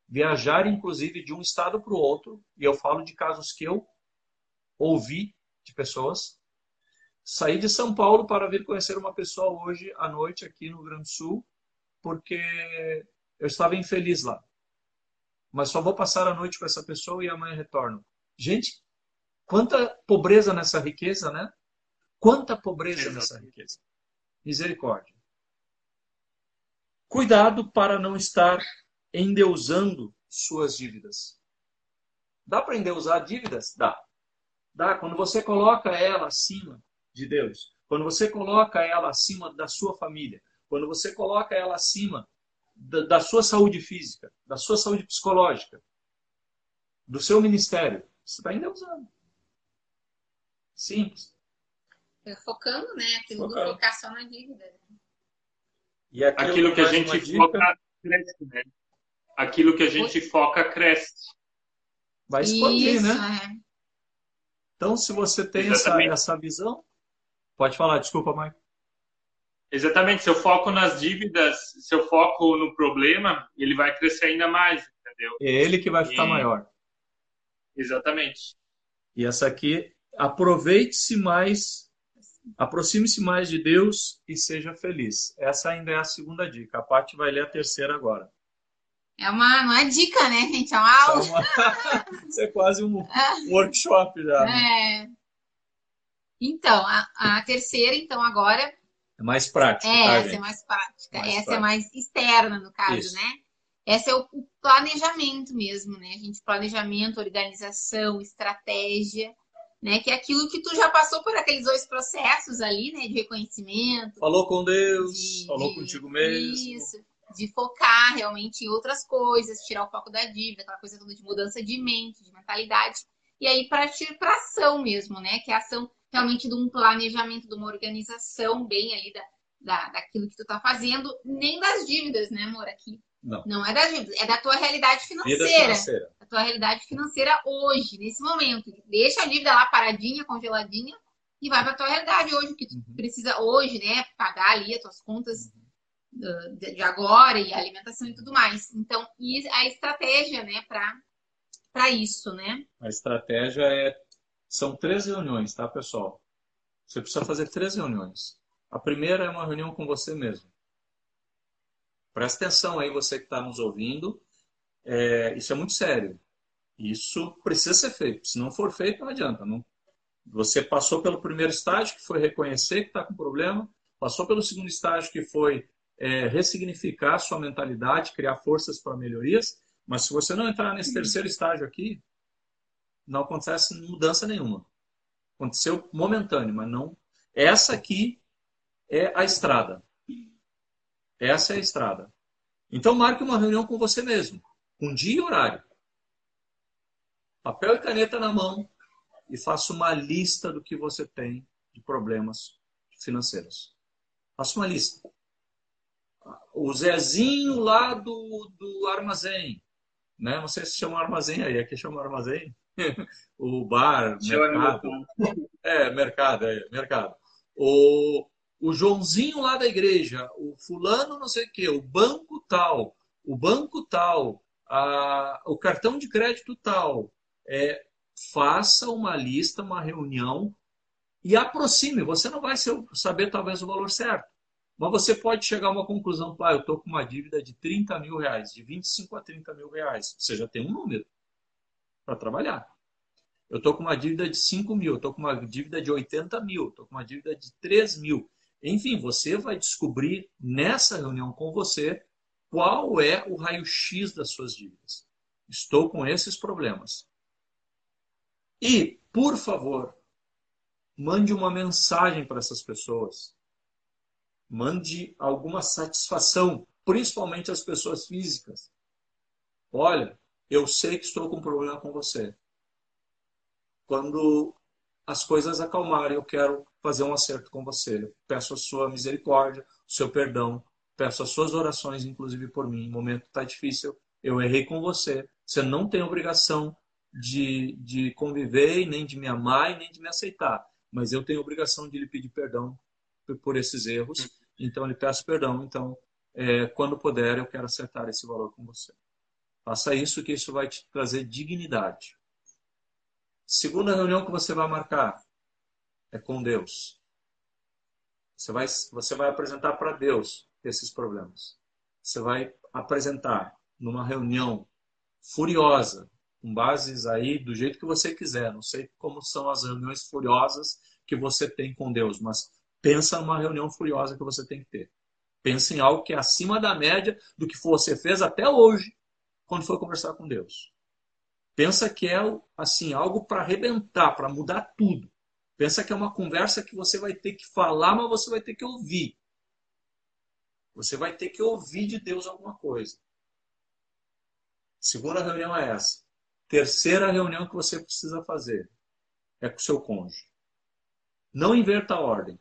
viajar, inclusive, de um estado para o outro, e eu falo de casos que eu ouvi de pessoas, sair de São Paulo para vir conhecer uma pessoa hoje à noite aqui no Rio Grande do Sul, porque eu estava infeliz lá. Mas só vou passar a noite com essa pessoa e amanhã retorno. Gente, quanta pobreza nessa riqueza, né? Quanta pobreza nessa riqueza. Misericórdia. Cuidado para não estar endeusando suas dívidas. Dá para endeusar dívidas? Dá. Dá. Quando você coloca ela acima de Deus, quando você coloca ela acima da sua família, quando você coloca ela acima da, da sua saúde física, da sua saúde psicológica, do seu ministério, você está endeusando. Simples. Focando, né? Aquilo Focando. do focar só na dívida. E aquilo, aquilo que a gente foca cresce, né? Aquilo que a gente foca cresce. Vai expandir, Isso, né? É. Então, se você tem essa, essa visão, pode falar, desculpa, Mike. Exatamente, se eu foco nas dívidas, se eu foco no problema, ele vai crescer ainda mais, entendeu? É ele que vai ficar e... maior. Exatamente. E essa aqui, aproveite-se mais Aproxime-se mais de Deus e seja feliz. Essa ainda é a segunda dica. A parte vai ler a terceira agora. É uma, não é dica, né, gente? É uma aula. É uma... Isso é quase um workshop já. Né? É. Então, a, a, terceira, então, agora. É mais prática. É, tá, essa gente? é mais prática. Mais essa é prática. é mais externa, no caso, Isso. né? Essa é o, o planejamento mesmo, né, gente? Planejamento, organização, estratégia né? Que é aquilo que tu já passou por aqueles dois processos ali, né? De reconhecimento. Falou com Deus, de, falou de, contigo mesmo. Isso, de focar realmente em outras coisas, tirar o foco da dívida, aquela coisa toda de mudança de mente, de mentalidade. E aí partir para ação mesmo, né? Que é a ação realmente de um planejamento, de uma organização bem ali da, da, daquilo que tu tá fazendo, nem das dívidas, né, amor? Aqui não. Não é da dívida, é da tua realidade financeira. financeira. Da tua realidade financeira hoje, nesse momento. Deixa a dívida lá paradinha, congeladinha, e vai para tua realidade hoje, que tu uhum. precisa hoje, né? Pagar ali as tuas contas uhum. de agora e alimentação e tudo mais. Então, e a estratégia, né, para isso, né? A estratégia é. São três reuniões, tá, pessoal? Você precisa fazer três reuniões. A primeira é uma reunião com você mesmo. Presta atenção aí, você que está nos ouvindo. É, isso é muito sério. Isso precisa ser feito. Se não for feito, não adianta. Não... Você passou pelo primeiro estágio, que foi reconhecer que está com problema, passou pelo segundo estágio, que foi é, ressignificar sua mentalidade, criar forças para melhorias. Mas se você não entrar nesse terceiro estágio aqui, não acontece mudança nenhuma. Aconteceu momentâneo, mas não. Essa aqui é a estrada. Essa é a estrada. Então marque uma reunião com você mesmo, com dia e horário. Papel e caneta na mão e faça uma lista do que você tem de problemas financeiros. Faça uma lista. O Zezinho lá do, do armazém, né? Não sei se chama armazém aí, aqui chama armazém. o bar, mercado. É, mercado, é, mercado. O, o Joãozinho lá da igreja, o fulano não sei o quê, o banco tal, o banco tal, a, o cartão de crédito tal. É, faça uma lista, uma reunião e aproxime. Você não vai saber talvez o valor certo, mas você pode chegar a uma conclusão. Ah, eu estou com uma dívida de 30 mil reais, de 25 a 30 mil reais. Você já tem um número para trabalhar. Eu estou com uma dívida de 5 mil, estou com uma dívida de 80 mil, estou com uma dívida de 3 mil. Enfim, você vai descobrir nessa reunião com você qual é o raio-x das suas dívidas. Estou com esses problemas. E, por favor, mande uma mensagem para essas pessoas. Mande alguma satisfação, principalmente as pessoas físicas. Olha, eu sei que estou com um problema com você. Quando as coisas acalmarem, eu quero fazer um acerto com você. Eu peço a sua misericórdia, o seu perdão, peço as suas orações, inclusive por mim. O momento está difícil, eu errei com você. Você não tem obrigação de, de conviver, nem de me amar, nem de me aceitar. Mas eu tenho obrigação de lhe pedir perdão por, esses erros. Então, lhe peço perdão. Então, é, quando puder, eu quero acertar esse valor com você. Faça isso que isso vai te trazer dignidade. Segunda reunião que você vai marcar é com Deus. Você vai, você vai apresentar para Deus esses problemas. Você vai apresentar numa reunião furiosa, com bases aí do jeito que você quiser. Não sei como são as reuniões furiosas que você tem com Deus, mas pensa numa reunião furiosa que você tem que ter. Pensa em algo que é acima da média do que você fez até hoje quando foi conversar com Deus. Pensa que é assim algo para arrebentar, para mudar tudo. Pensa que é uma conversa que você vai ter que falar, mas você vai ter que ouvir. Você vai ter que ouvir de Deus alguma coisa. Segunda reunião é essa. Terceira reunião que você precisa fazer é com o seu cônjuge. Não inverta a ordem.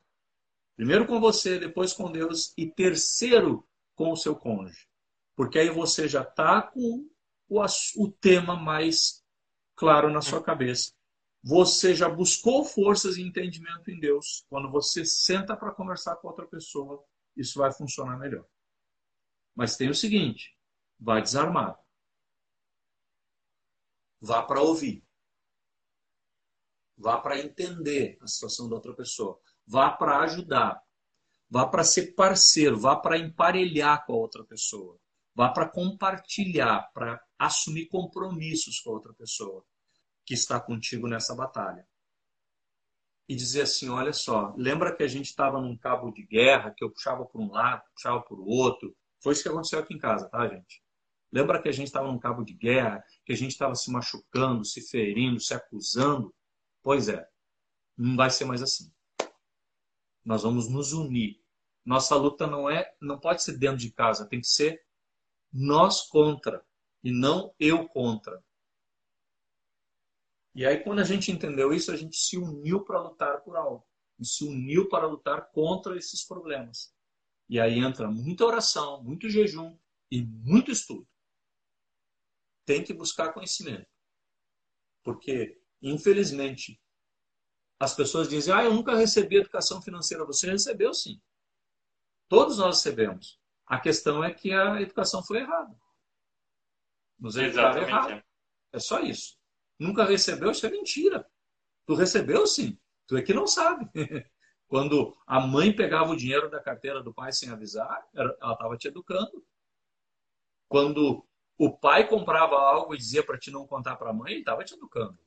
Primeiro com você, depois com Deus e terceiro com o seu cônjuge. Porque aí você já está com o, o tema mais claro na sua cabeça. Você já buscou forças e entendimento em Deus. Quando você senta para conversar com outra pessoa, isso vai funcionar melhor. Mas tem o seguinte: vai desarmado. Vá para ouvir. Vá para entender a situação da outra pessoa. Vá para ajudar. Vá para ser parceiro. Vá para emparelhar com a outra pessoa. Vá para compartilhar, para assumir compromissos com a outra pessoa que está contigo nessa batalha. E dizer assim: olha só, lembra que a gente estava num cabo de guerra, que eu puxava por um lado, puxava por outro? Foi isso que aconteceu aqui em casa, tá, gente? Lembra que a gente estava num cabo de guerra, que a gente estava se machucando, se ferindo, se acusando? Pois é, não vai ser mais assim. Nós vamos nos unir. Nossa luta não é, não pode ser dentro de casa, tem que ser nós contra e não eu contra. E aí, quando a gente entendeu isso, a gente se uniu para lutar por algo. E se uniu para lutar contra esses problemas. E aí entra muita oração, muito jejum e muito estudo. Tem que buscar conhecimento. Porque, infelizmente, as pessoas dizem: Ah, eu nunca recebi educação financeira. Você recebeu sim. Todos nós recebemos. A questão é que a educação foi errada. Nos educaram errado. É só isso. Nunca recebeu, isso é mentira. Tu recebeu sim. Tu é que não sabe. Quando a mãe pegava o dinheiro da carteira do pai sem avisar, ela estava te educando. Quando o pai comprava algo e dizia para te não contar para a mãe, ele estava te educando.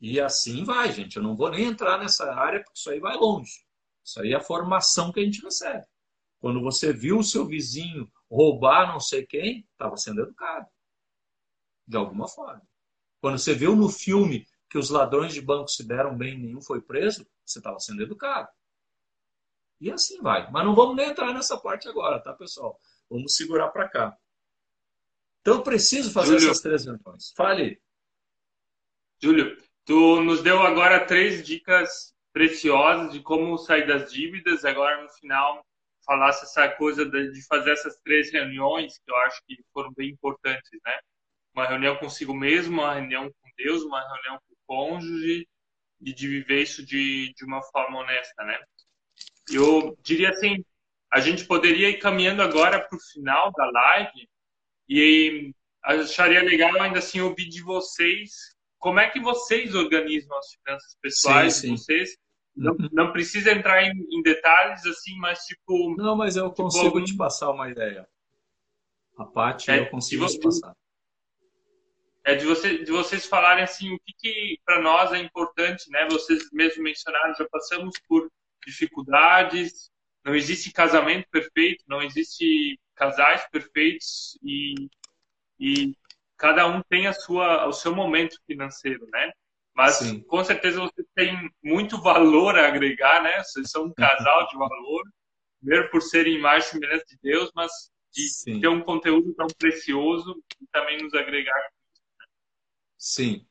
E assim vai, gente. Eu não vou nem entrar nessa área, porque isso aí vai longe. Isso aí é a formação que a gente recebe. Quando você viu o seu vizinho roubar não sei quem, estava sendo educado. De alguma forma. Quando você viu no filme que os ladrões de banco se deram bem e nenhum foi preso, você estava sendo educado. E assim vai. Mas não vamos nem entrar nessa parte agora, tá, pessoal? Vamos segurar para cá. Então eu preciso fazer Júlio, essas três reuniões. Fale. Júlio, tu nos deu agora três dicas preciosas de como sair das dívidas. Agora no final falasse essa coisa de fazer essas três reuniões, que eu acho que foram bem importantes, né? Uma reunião consigo mesmo, uma reunião com Deus, uma reunião com o cônjuge, e de viver isso de, de uma forma honesta, né? Eu diria assim, a gente poderia ir caminhando agora para o final da live e acharia legal ainda assim ouvir de vocês como é que vocês organizam as finanças pessoais sim, sim. de vocês não, uhum. não precisa entrar em, em, detalhes assim, mas tipo. Não, mas eu tipo, consigo algum... te passar uma ideia. A parte é, eu consigo você, te passar. É de, você, de vocês falarem assim o que, que para nós é importante, né? Vocês mesmo mencionaram, já passamos por dificuldades, não existe casamento perfeito, não existe casais perfeitos e, e cada um tem a sua, o seu momento financeiro, né? Mas Sim. com certeza você tem muito valor a agregar, né? Vocês são um casal de valor, primeiro por serem mais semelhantes de Deus, mas de Sim. ter um conteúdo tão precioso e também nos agregar. Sim.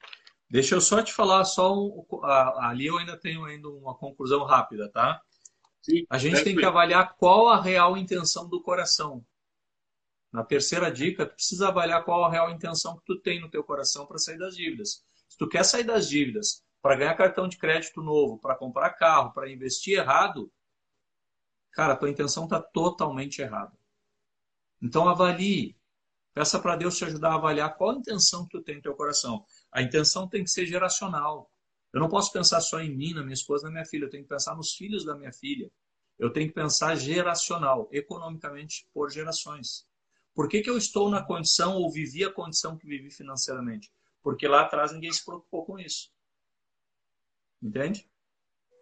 Deixa eu só te falar só um, ali eu ainda tenho ainda uma conclusão rápida, tá? Sim, a gente tem que avaliar qual a real intenção do coração. Na terceira dica, tu precisa avaliar qual a real intenção que tu tem no teu coração para sair das dívidas. Tu quer sair das dívidas para ganhar cartão de crédito novo, para comprar carro, para investir errado, cara, tua intenção está totalmente errada. Então avalie Peça para Deus te ajudar a avaliar qual a intenção que tu tem no teu coração. A intenção tem que ser geracional. Eu não posso pensar só em mim, na minha esposa, na minha filha. Eu tenho que pensar nos filhos da minha filha. Eu tenho que pensar geracional, economicamente por gerações. Por que, que eu estou na condição ou vivi a condição que vivi financeiramente? Porque lá atrás ninguém se preocupou com isso. Entende?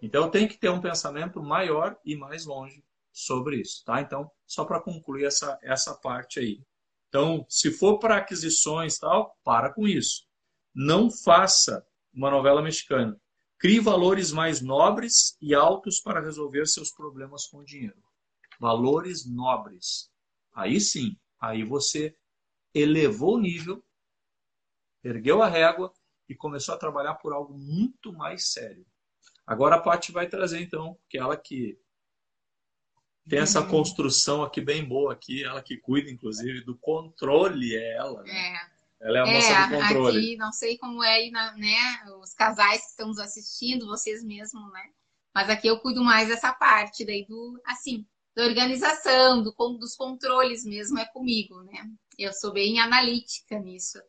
Então tenho que ter um pensamento maior e mais longe sobre isso, tá? Então, só para concluir essa, essa parte aí. Então, se for para aquisições tal, para com isso. Não faça uma novela mexicana. Crie valores mais nobres e altos para resolver seus problemas com dinheiro. Valores nobres. Aí sim, aí você elevou o nível, ergueu a régua e começou a trabalhar por algo muito mais sério. Agora a Paty vai trazer então, que ela que tem essa uhum. construção aqui bem boa aqui, ela que cuida inclusive do controle é ela. Né? É. Ela é a moça é, do controle. Aqui, não sei como é aí, né? Os casais que estão nos assistindo, vocês mesmos, né? Mas aqui eu cuido mais dessa parte daí do, assim, da organização, do, dos controles mesmo é comigo, né? Eu sou bem analítica nisso,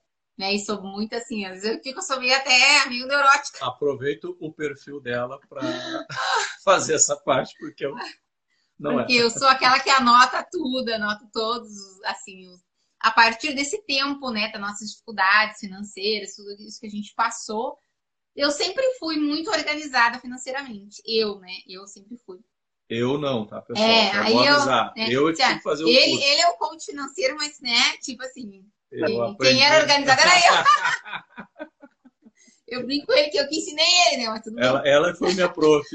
né? E sou muito assim, às vezes eu fico, eu sou meio até meio neurótica. Aproveito o perfil dela para fazer essa parte, porque eu não porque é. eu sou aquela que anota tudo, anota todos, assim, a partir desse tempo, né, das nossas dificuldades financeiras, tudo isso que a gente passou, eu sempre fui muito organizada financeiramente. Eu, né? Eu sempre fui. Eu não, tá, pessoal? É, aí eu. Né, eu tive que fazer o ele, curso. ele é o coach financeiro, mas, né, tipo assim, eu quem era organizado era eu. eu brinco com ele que eu que ensinei ele, né? Mas tudo ela, bem. ela foi minha prof.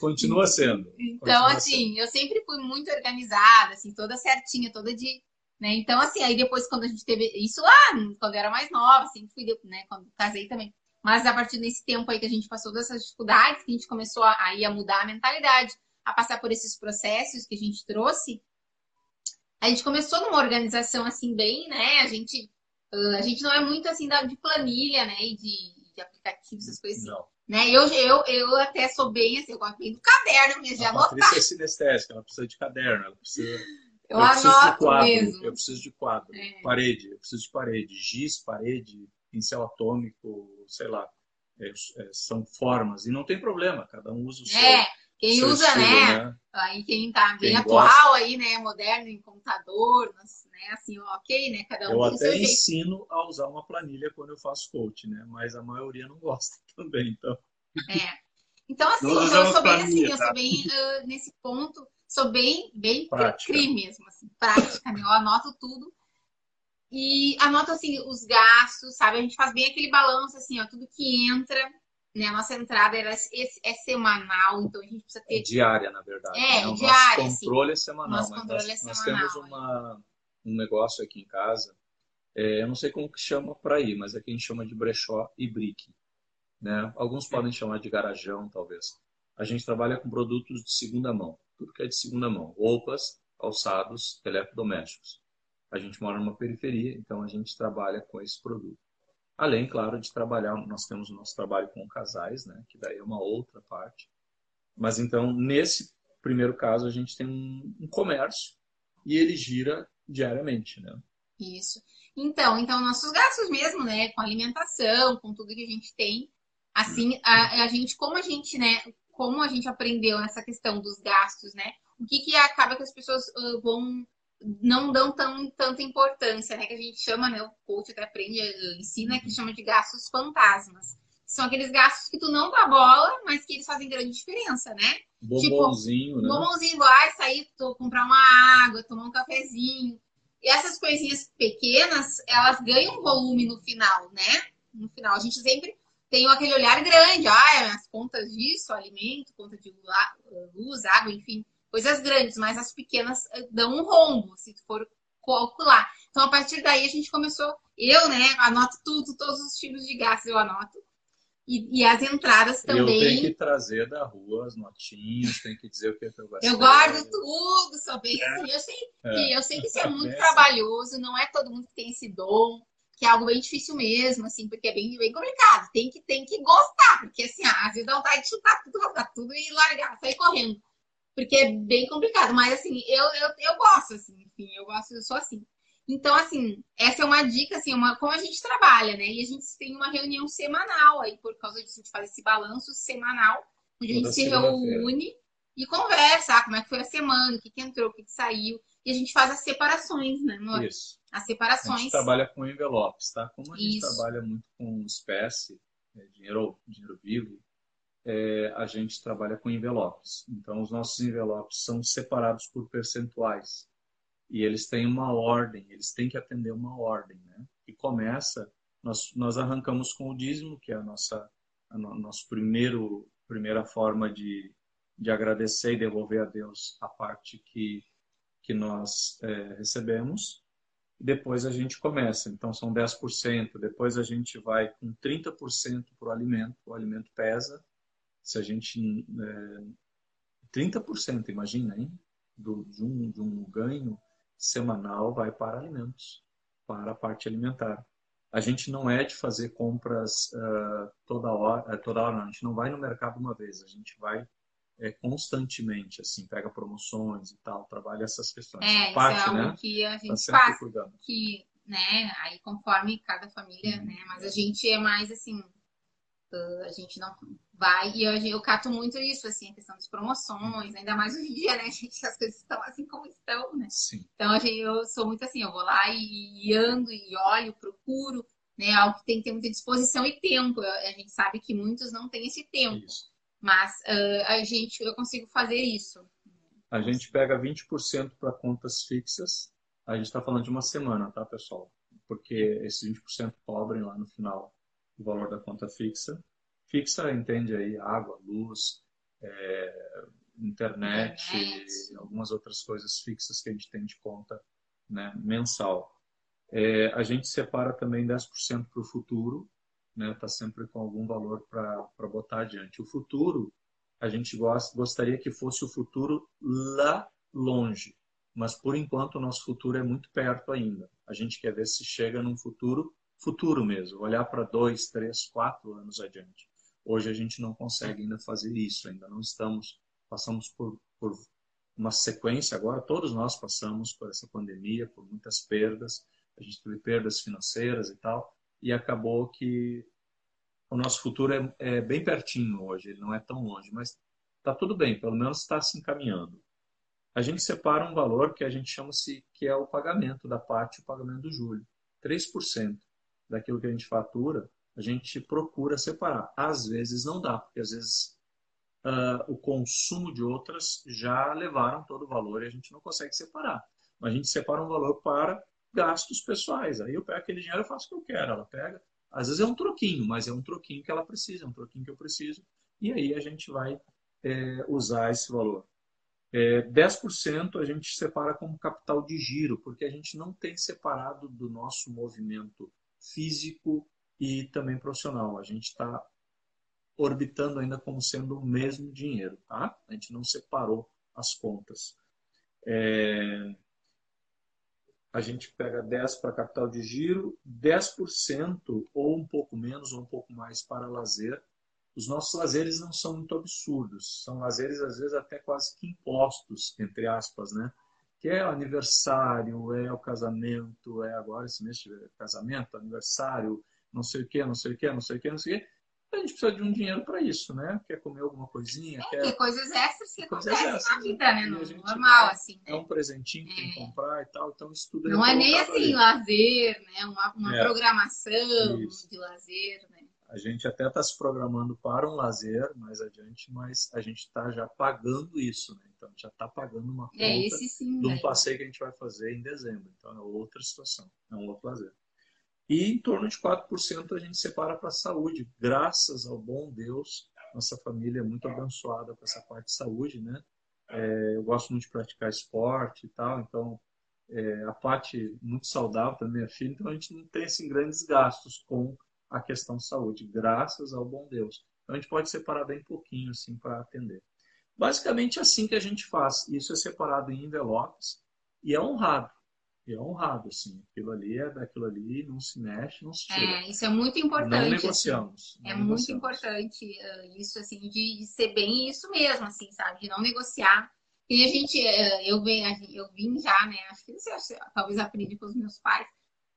Continua sendo. Então, Continua assim, sendo. eu sempre fui muito organizada, assim, toda certinha, toda de. Né? Então, assim, aí depois, quando a gente teve. Isso lá, quando eu era mais nova, assim, fui, né? Quando casei também. Mas a partir desse tempo aí que a gente passou dessas dificuldades, que a gente começou a, a, a mudar a mentalidade, a passar por esses processos que a gente trouxe, a gente começou numa organização assim, bem, né? A gente, a gente não é muito assim de planilha, né? E de, de aplicativos, essas coisas assim. Não. Né? Eu, eu, eu até sou bem assim, eu gosto bem do caderno mesmo, de anotar. A Patrícia é sinestésica, ela precisa de caderno, ela precisa. Eu, eu anoto quadro, mesmo. Eu preciso de quadro, é. parede, eu preciso de parede, giz, parede, pincel atômico, sei lá. É, é, são formas, e não tem problema, cada um usa o seu. É, quem seu usa, estilo, né? né? Aí quem tá bem quem atual gosta. aí, né? Moderno em computador, né? Assim, ok, né? Cada um Eu até ensino jeito. a usar uma planilha quando eu faço coach, né? Mas a maioria não gosta também, então. É. Então, assim, eu sou bem assim, eu sou bem uh, nesse ponto, sou bem, bem cri mesmo, assim, prática, né? Eu anoto tudo. E anoto, assim, os gastos, sabe? A gente faz bem aquele balanço, assim, ó, tudo que entra, né? A nossa entrada era, é semanal, então a gente precisa ter... É diária, na verdade. É, né? diária, nosso controle assim. é semanal. Nosso controle nós, é semanal. Nós temos uma, um negócio aqui em casa, é, eu não sei como que chama por aí, mas aqui a gente chama de brechó e brick. Né? Alguns podem chamar de garajão, talvez. A gente trabalha com produtos de segunda mão, tudo que é de segunda mão, roupas, calçados, eletrodomésticos. A gente mora numa periferia, então a gente trabalha com esse produto. Além, claro, de trabalhar, nós temos o nosso trabalho com casais, né? que daí é uma outra parte. Mas então, nesse primeiro caso, a gente tem um, um comércio e ele gira diariamente, né? Isso. Então, então nossos gastos mesmo, né, com alimentação, com tudo que a gente tem, assim, a, a gente, como a gente, né, como a gente aprendeu nessa questão dos gastos, né, o que que acaba que as pessoas uh, vão não dão tão, tanta importância, né, que a gente chama, né, o coach até aprende, ensina que chama de gastos fantasmas. São aqueles gastos que tu não dá bola, mas que eles fazem grande diferença, né? Bombonzinho, tipo, né? Bombonzinho igual, ah, sair, comprar uma água, tomar um cafezinho. E essas coisinhas pequenas, elas ganham volume no final, né? No final, a gente sempre tem aquele olhar grande. Ah, as contas disso, alimento, conta de luz, água, enfim. Coisas grandes, mas as pequenas eh, dão um rombo, se tu for calcular. Então, a partir daí, a gente começou... Eu, né, anoto tudo, todos os tipos de gastos eu anoto. E, e, as entradas também. Eu tenho que trazer da rua as notinhas, tem que dizer o que, é que eu gostei. Eu guardo tudo, sou bem é. assim. Eu sei, é. eu sei que isso é muito é. trabalhoso, não é todo mundo que tem esse dom, que é algo bem difícil mesmo, assim, porque é bem, bem complicado. Tem que, tem que gostar, porque assim, às vezes dá vontade de chutar tudo, tudo e largar, sair correndo. Porque é bem complicado. Mas assim, eu, eu, eu gosto, assim, enfim, eu gosto, eu sou assim. Então, assim, essa é uma dica, assim, uma, como a gente trabalha, né? E a gente tem uma reunião semanal aí, por causa disso, a gente faz esse balanço semanal, onde a gente se reúne e conversa, ah, como é que foi a semana, o que, que entrou, o que, que saiu. E a gente faz as separações, né, amor? Isso. As separações. A gente trabalha com envelopes, tá? Como a gente Isso. trabalha muito com espécie, né, dinheiro, dinheiro vivo, é, a gente trabalha com envelopes. Então, os nossos envelopes são separados por percentuais. E eles têm uma ordem, eles têm que atender uma ordem, né? E começa, nós, nós arrancamos com o dízimo, que é a nossa a no, nosso primeiro primeira forma de, de agradecer e devolver a Deus a parte que que nós é, recebemos. E depois a gente começa. Então são 10%, depois a gente vai com 30% para o alimento. O alimento pesa. Se a gente. É, 30%, imagina, hein? Do, de, um, de um ganho semanal vai para alimentos, para a parte alimentar. A gente não é de fazer compras uh, toda hora, uh, toda hora não. a gente não vai no mercado uma vez, a gente vai é, constantemente, assim, pega promoções e tal, trabalha essas questões. É, parte, isso é algo né? que a tá gente tá faz, cuidando. que, né, aí conforme cada família, uhum. né, mas a gente é mais, assim, uh, a gente não vai, e eu, eu cato muito isso, assim, a questão das promoções, ainda mais hoje em dia, né, gente, as coisas estão assim como estão, né. Sim. Então, gente, eu sou muito assim, eu vou lá e, e ando e olho, procuro, né, algo que tem que ter muita disposição e tempo. A gente sabe que muitos não têm esse tempo. Isso. Mas uh, a gente, eu consigo fazer isso. A gente pega 20% para contas fixas. A gente está falando de uma semana, tá, pessoal? Porque esses 20% cobrem lá no final o valor da conta fixa. Fixa entende aí água, luz, é, internet, internet, algumas outras coisas fixas que a gente tem de conta né, mensal. É, a gente separa também 10% para o futuro, né? Tá sempre com algum valor para botar adiante. O futuro, a gente gosta, gostaria que fosse o futuro lá longe, mas por enquanto o nosso futuro é muito perto ainda. A gente quer ver se chega num futuro, futuro mesmo, olhar para dois, três, quatro anos adiante. Hoje a gente não consegue ainda fazer isso, ainda não estamos, passamos por, por uma sequência agora, todos nós passamos por essa pandemia, por muitas perdas, a gente teve perdas financeiras e tal, e acabou que o nosso futuro é, é bem pertinho hoje, ele não é tão longe, mas está tudo bem, pelo menos está se encaminhando. A gente separa um valor que a gente chama-se que é o pagamento da parte, o pagamento do julho. 3% daquilo que a gente fatura, a gente procura separar. Às vezes não dá, porque às vezes uh, o consumo de outras já levaram todo o valor e a gente não consegue separar. Mas a gente separa um valor para gastos pessoais. Aí eu pego aquele dinheiro e faço o que eu quero. Ela pega. Às vezes é um troquinho, mas é um troquinho que ela precisa, é um troquinho que eu preciso. E aí a gente vai é, usar esse valor. É, 10% a gente separa como capital de giro, porque a gente não tem separado do nosso movimento físico e também profissional. A gente está orbitando ainda como sendo o mesmo dinheiro, tá? A gente não separou as contas. É, a gente pega 10 para capital de giro, 10% ou um pouco menos ou um pouco mais para lazer. Os nossos lazeres não são muito absurdos, são lazeres às vezes até quase que impostos, entre aspas, né? Que é o aniversário, é o casamento, é agora esse mês de casamento, aniversário, não sei o que, não sei o que, não sei o que, não sei o que a gente precisa de um dinheiro para isso, né? Quer comer alguma coisinha? É, quer... coisas extras que coisas acontecem extras, na vida, né? Normal, assim. É um presentinho que é. tem que comprar e tal, então isso tudo é Não é nem assim, ali. lazer, né? Uma, uma é. programação isso. de lazer, né? A gente até está se programando para um lazer mais adiante, mas a gente está já pagando isso, né? Então já está pagando uma é, conta é, esse sim, de um passeio que a gente vai fazer em dezembro. Então é outra situação, é um outro lazer. E em torno de 4% a gente separa para a saúde. Graças ao bom Deus, nossa família é muito abençoada com essa parte de saúde, né? É, eu gosto muito de praticar esporte e tal, então é, a parte muito saudável da minha filha, então a gente não tem assim, grandes gastos com a questão de saúde, graças ao bom Deus. Então a gente pode separar bem pouquinho assim para atender. Basicamente é assim que a gente faz. Isso é separado em envelopes e é honrado. E é honrado, assim. Aquilo ali é daquilo ali, não se mexe, não se tira. É, isso é muito importante. Não assim. negociamos. Assim. Não é negociamos. muito importante uh, isso, assim, de, de, ser bem isso mesmo, assim, sabe? De não negociar. que a gente, eh, eu, vim, eu vim já, né? Acho que você talvez aprendi com os meus pais,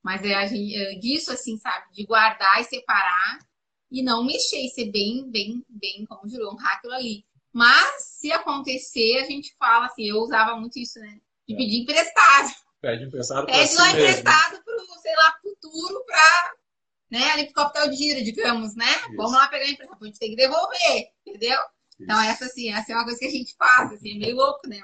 mas é a gente, eh, disso, assim, sabe? De guardar e separar e não mexer, e ser bem, bem, bem, como jurou, honrar aquilo ali. Mas, se acontecer, a gente fala assim, eu usava muito isso, né? De É. pedir emprestado. Pede emprestado para si lá mesmo. emprestado pro, sei lá, futuro pra, né, ali pro capital de giro, digamos, né? Vamos lá pegar emprestado, a gente tem que devolver, entendeu? Então, essa, assim, essa é uma coisa que a gente faz, assim, é meio louco, né?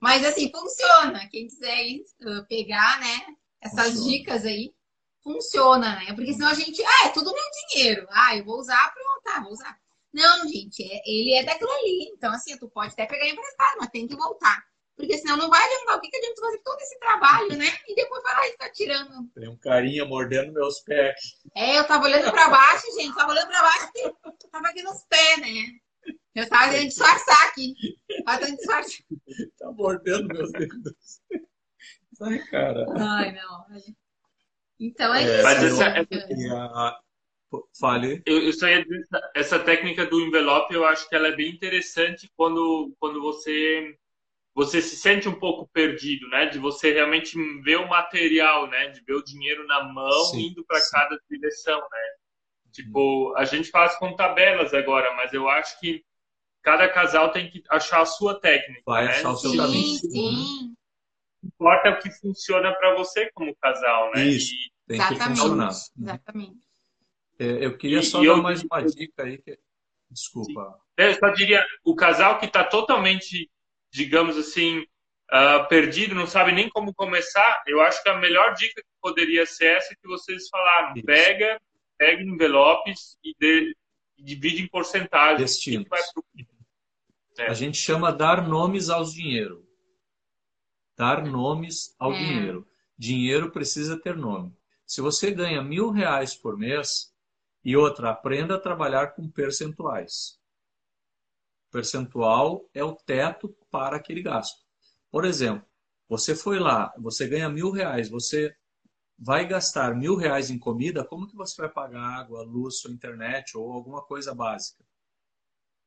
Mas, assim, funciona. Quem quiser ir, uh, pegar, né, essas Funciona. dicas aí, funciona, né? Porque senão a gente, ah, é tudo meu dinheiro. Ah, eu vou usar, pronto, tá, vou usar. Não, gente, é- ele é daquilo ali. Então, assim, tu pode até pegar emprestado, mas tem que voltar. Porque senão não vai adiantar. O que, que adianta fazer todo esse trabalho, né? E depois vai lá e ficar tirando. Tem um carinha mordendo meus pés. É, eu tava olhando pra baixo, gente, tava olhando pra baixo e tava aqui nos pés, né? Eu tava tentando disfarçar aqui. Tava tentando disfarçar. Tá mordendo meus dedos. Ai, cara. Ai, não. Então é, É, isso. Mas essa- a... Pô, Fale. Eu, eu só ia dizer, essa- essa técnica do envelope, eu acho que ela é bem interessante quando, quando você você se sente um pouco perdido, né? De você realmente ver o material, né? De ver o dinheiro na mão Sim, indo para sim. cada direção, né? Tipo, a gente faz com tabelas agora, mas eu acho que cada casal tem que achar a sua técnica, Vai né? achar o seu Sim, caminho. sim. importa o que funciona para você como casal, né? Isso. E- Tem que Exatamente. funcionar. Exatamente. É, Eu queria E- só e dar eu- mais uma dica aí. Que... Desculpa. Eu só diria, o casal que está totalmente, digamos assim, ah, perdido, não sabe nem como começar, eu acho que a melhor dica que poderia ser essa que vocês falaram. Isso. Pega, pega envelopes e, de- e divide em porcentagens. Destinos. Pro- É. A gente chama dar nomes aos dinheiro. Dar nomes ao É. dinheiro. Dinheiro precisa ter nome. Se você ganha mil reais por mês, e outra, aprenda a trabalhar com percentuais. Percentual é o teto para aquele gasto. Por exemplo, você foi lá, você ganha mil reais, você vai gastar mil reais em comida, como que você vai pagar água, luz, sua internet ou alguma coisa básica?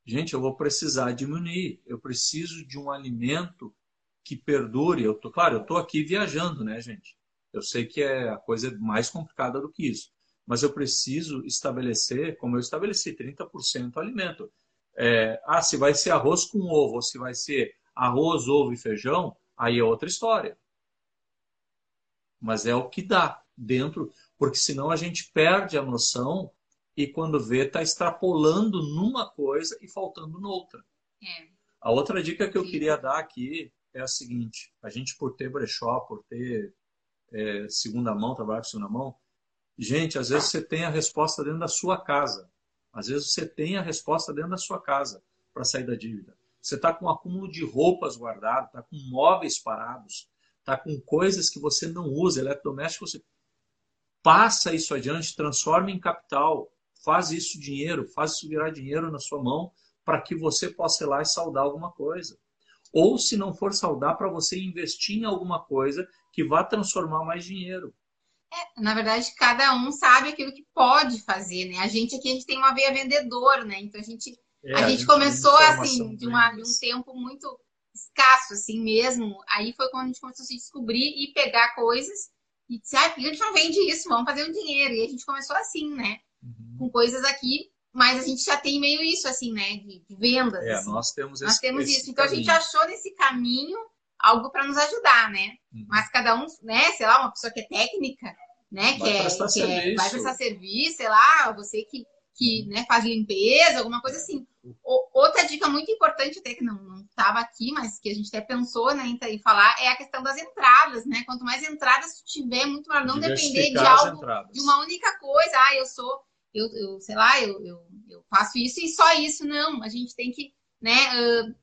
Gente, eu vou precisar diminuir. Eu preciso de um alimento que perdure. Eu tô, claro, eu estou aqui viajando, né, gente? Eu sei que é a coisa mais complicada do que isso. Mas eu preciso estabelecer, como eu estabeleci, 30% alimento. É, ah, se vai ser arroz com ovo, ou se vai ser arroz, ovo e feijão, aí é outra história. Mas é o que dá dentro, porque senão a gente perde a noção e quando vê, está extrapolando numa coisa e faltando noutra. É. A outra dica que eu Sim. queria dar aqui é a seguinte: a gente, por ter brechó, por ter é, segunda mão, trabalhar com segunda mão, gente, às vezes você tem a resposta dentro da sua casa. Às vezes você tem a resposta dentro da sua casa para sair da dívida. Você está com um acúmulo de roupas guardado, está com móveis parados, está com coisas que você não usa, eletrodoméstico, você passa isso adiante, transforma em capital, faz isso dinheiro, faz isso virar dinheiro na sua mão para que você possa ir lá e saldar alguma coisa. Ou se não for saldar, para você investir em alguma coisa que vá transformar mais dinheiro. Na verdade, cada um sabe aquilo que pode fazer, né? A gente aqui, a gente tem uma veia vendedor, né? Então, a gente, É, a gente tem começou, informação assim, de, uma, de um tempo muito escasso, assim mesmo. Aí foi quando a gente começou a se descobrir e pegar coisas e disse, ah, a gente não vende isso? Vamos fazer um dinheiro. E a gente começou assim, né? Uhum. Com coisas aqui, mas a gente já tem meio isso, assim, né? De, de vendas. É, assim. nós temos Nós esse, temos esse isso. Então, a gente caminho. achou nesse caminho algo para nos ajudar, né? Uhum. Mas cada um, né, sei lá, uma pessoa que é técnica, né, Vai que, é, que é- serviço. vai prestar serviço, sei lá, você que, que né, faz limpeza, alguma coisa assim. O- outra dica muito importante, até que não estava aqui, mas que a gente até pensou né, em, falar, é a questão das entradas, né? Quanto mais entradas tu tiver, muito melhor não depender de algo, entradas. de uma única coisa. Ah, eu sou, eu, eu sei lá, eu, eu, eu faço isso e só isso. Não, a gente tem que, né, ah,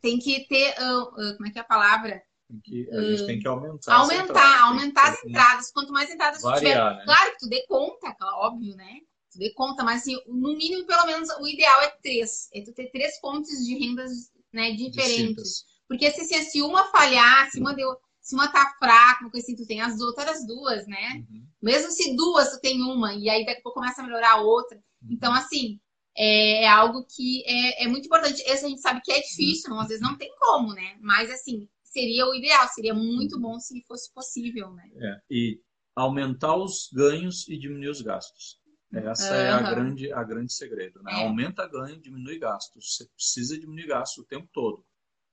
tem que ter, ah, ah, como é que é a palavra? Que- a gente tem que aumentar. as aumentar, aumentar tem as entradas. Quanto mais entradas tu tiver, Variar, né? claro que tu dê conta, claro, óbvio, né? Tu dê conta, mas assim, no mínimo, pelo menos, o ideal é três. É tu ter três fontes de rendas né, diferentes. Distintas. Porque se, se, se uma falhar, se uma, deu, se uma tá fraca, uma coisa assim, tu tem as outras duas, né? Uhum. Mesmo se duas tu tem uma, e aí daqui a pouco começa a melhorar a outra. Uhum. Então, assim, é, é algo que é, é, muito importante. Esse a gente sabe que é difícil, às vezes não tem como, né? Mas assim, seria o ideal, seria muito bom se fosse possível, né? É, e aumentar os ganhos e diminuir os gastos. Essa uhum. é a grande, a grande segredo. Né? É. Aumenta ganho, diminui gastos. Você precisa diminuir gastos o tempo todo.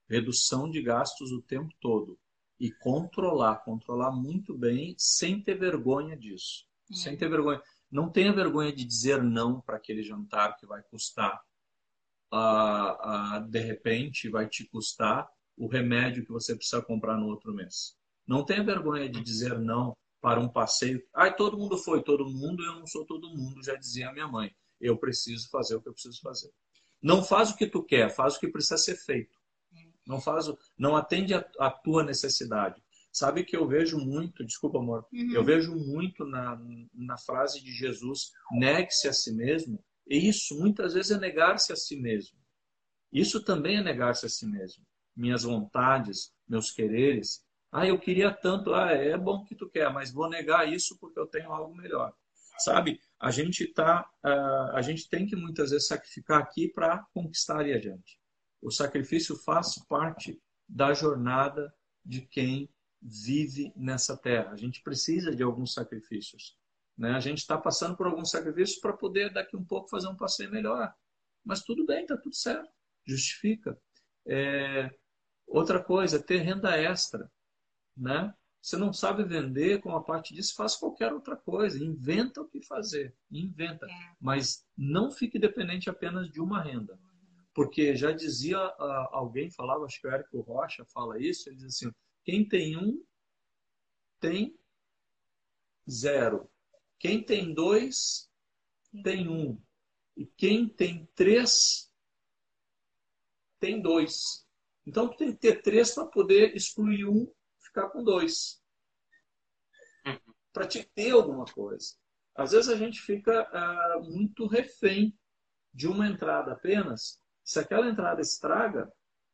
Redução de gastos o tempo todo. E controlar, controlar muito bem, sem ter vergonha disso. É. Sem ter vergonha. Não tenha vergonha de dizer não para aquele jantar que vai custar, uh, uh, de repente, vai te custar o remédio que você precisa comprar no outro mês. Não tenha vergonha de dizer não para um passeio. Ai, todo mundo foi, todo mundo, eu não sou todo mundo, já dizia a minha mãe. Eu preciso fazer o que eu preciso fazer. Não faz o que tu quer, faz o que precisa ser feito. Não faz, não atende a, a tua necessidade. Sabe que eu vejo muito, desculpa, amor, uhum. eu vejo muito na, na frase de Jesus, negue-se a si mesmo. E isso muitas vezes é negar-se a si mesmo. Isso também é negar-se a si mesmo. Minhas vontades, meus quereres, ah, eu queria tanto. Ah, é bom que tu quer, mas vou negar isso porque eu tenho algo melhor. Sabe? A gente tá, uh, a gente tem que muitas vezes sacrificar aqui para conquistar ali adiante. O sacrifício faz parte da jornada de quem vive nessa terra. A gente precisa de alguns sacrifícios. Né? A gente está passando por alguns sacrifícios para poder daqui um pouco fazer um passeio melhor. Mas tudo bem, está tudo certo. Justifica. É... Outra coisa, ter renda extra né? Você não sabe vender com a parte disso, faz qualquer outra coisa, inventa o que fazer, inventa, é. mas não fique dependente apenas de uma renda. Porque já dizia uh, alguém, falava, acho que o Érico Rocha fala isso, ele diz assim, quem tem um, tem zero. Quem tem dois, tem um. E quem tem três, tem dois. Então, tu tem que ter três para poder excluir um ficar com dois. Para te ter alguma coisa. Às vezes a gente fica ah, muito refém de uma entrada apenas. Se aquela entrada estraga,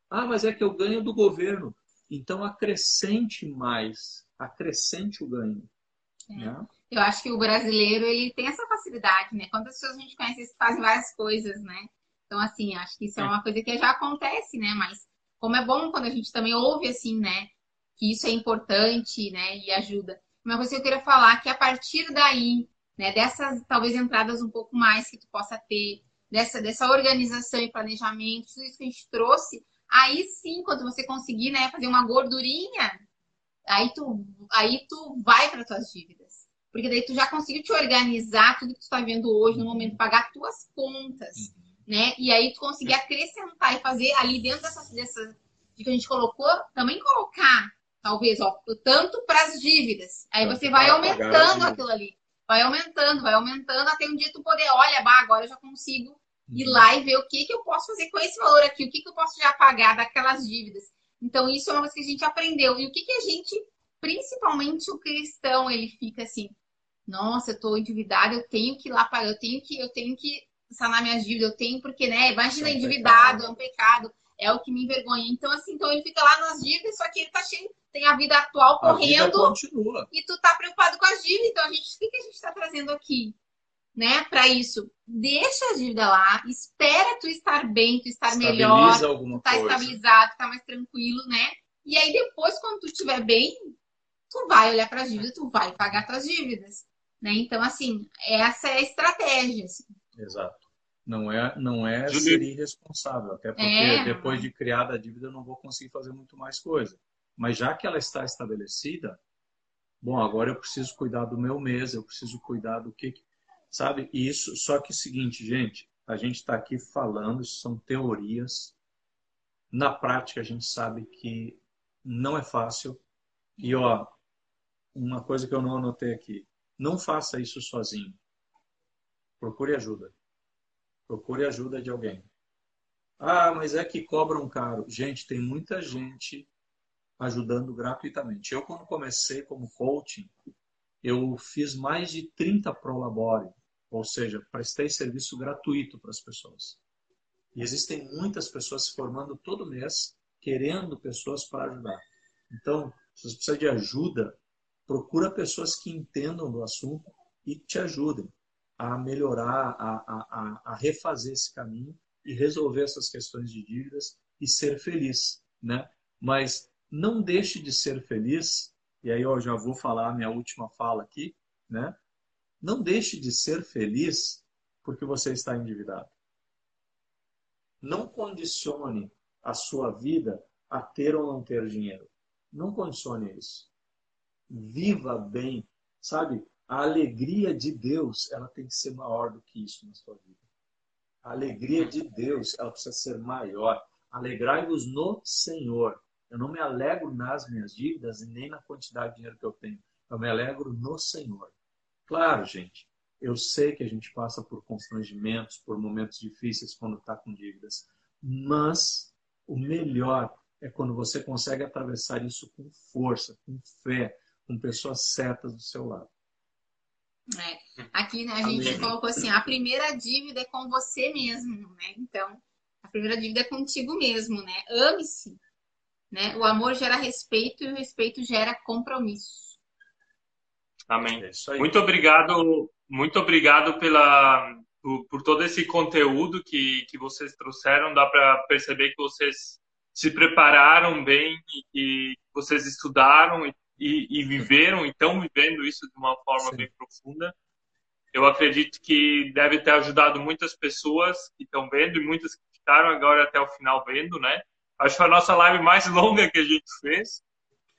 ah, mas é que eu ganho do governo. Então acrescente mais, acrescente o ganho. É. Né? Eu acho que o brasileiro ele tem essa facilidade, né? Quantas pessoas a gente conhece que fazem várias coisas, né? Então, assim, acho que isso é, é uma coisa que já acontece, né? Mas como é bom quando a gente também ouve, assim, né? que isso é importante, né, e ajuda. Uma coisa que eu queria falar que a partir daí, né, dessas talvez entradas um pouco mais que tu possa ter, dessa, dessa organização e planejamento, tudo isso que a gente trouxe, aí sim, quando você conseguir, né, fazer uma gordurinha, aí tu, aí tu vai para tuas dívidas. Porque daí tu já conseguiu te organizar tudo que tu está vendo hoje no momento, pagar tuas contas, uhum. né? E aí tu conseguir acrescentar e fazer ali dentro dessa, dessa que a gente colocou, também colocar talvez, ó, tanto para as dívidas. Aí você vai aumentando aquilo ali. Vai aumentando, vai aumentando, até um dia tu poder, olha, bah, agora eu já consigo uhum. Ir lá e ver o que, que eu posso fazer com esse valor aqui, o que, que eu posso já pagar daquelas dívidas. Então, isso é uma coisa que a gente aprendeu. E o que, que a gente, principalmente o cristão, ele fica assim, nossa, eu tô endividado, eu tenho que ir lá pagar, eu tenho que, eu tenho que sanar minhas dívidas, eu tenho, porque, né, imagina, é um endividado, pecado. é um pecado é o que me envergonha. Então, assim, então ele fica lá nas dívidas, só que ele tá cheio, tem a vida atual correndo. Vida e tu tá preocupado com as dívidas. Então, a gente, o que, que a gente tá trazendo aqui? Né, para isso, deixa a dívida lá, espera tu estar bem, tu estar Estabiliza melhor, tu tá coisa. estabilizado, tá mais tranquilo, né? E aí depois, quando tu estiver bem, tu vai olhar para as dívidas, tu vai pagar tuas dívidas, né? Então, assim, essa é a estratégia. Assim. Exato. Não é, não é ser irresponsável, até porque é. depois de criada a dívida eu não vou conseguir fazer muito mais coisa. Mas já que ela está estabelecida, bom, agora eu preciso cuidar do meu mês, eu preciso cuidar do que, sabe? E isso, só que é o seguinte, gente, a gente está aqui falando, são teorias. Na prática a gente sabe que não é fácil. E ó, uma coisa que eu não anotei aqui, não faça isso sozinho. Procure ajuda. Procure ajuda de alguém. Ah, mas é que cobram caro. Gente, tem muita gente ajudando gratuitamente. Eu, quando comecei como coaching, eu fiz mais de 30 prolabore, ou seja, prestei serviço gratuito para as pessoas. E existem muitas pessoas se formando todo mês, querendo pessoas para ajudar. Então, se você precisa de ajuda, procura pessoas que entendam do assunto e te ajudem. a melhorar, a, a, a refazer esse caminho e resolver essas questões de dívidas e ser feliz, né? Mas não deixe de ser feliz, e aí eu já vou falar a minha última fala aqui, né? Não deixe de ser feliz porque você está endividado. Não condicione a sua vida a ter ou não ter dinheiro. Não condicione isso. Viva bem, sabe? A alegria de Deus, ela tem que ser maior do que isso na sua vida. A alegria de Deus, ela precisa ser maior. Alegrai-vos no Senhor. Eu não me alegro nas minhas dívidas e nem na quantidade de dinheiro que eu tenho. Eu me alegro no Senhor. Claro, gente, eu sei que a gente passa por constrangimentos, por momentos difíceis quando está com dívidas, mas o melhor é quando você consegue atravessar isso com força, com fé, com pessoas certas do seu lado. É. Aqui né, a gente Amém. colocou assim: a primeira dívida é com você mesmo, né? Então, a primeira dívida é contigo mesmo, né? Ame-se. Né? O amor gera respeito e o respeito gera compromisso. Amém. É muito obrigado, muito obrigado pela, por, por, todo esse conteúdo que, que vocês trouxeram. Dá para perceber que vocês se prepararam bem e que vocês estudaram e e, e viveram e estão vivendo isso de uma forma Sim. bem profunda. Eu acredito que deve ter ajudado muitas pessoas que estão vendo e muitas que ficaram agora até o final vendo, né? Acho que foi a nossa live mais longa que a gente fez.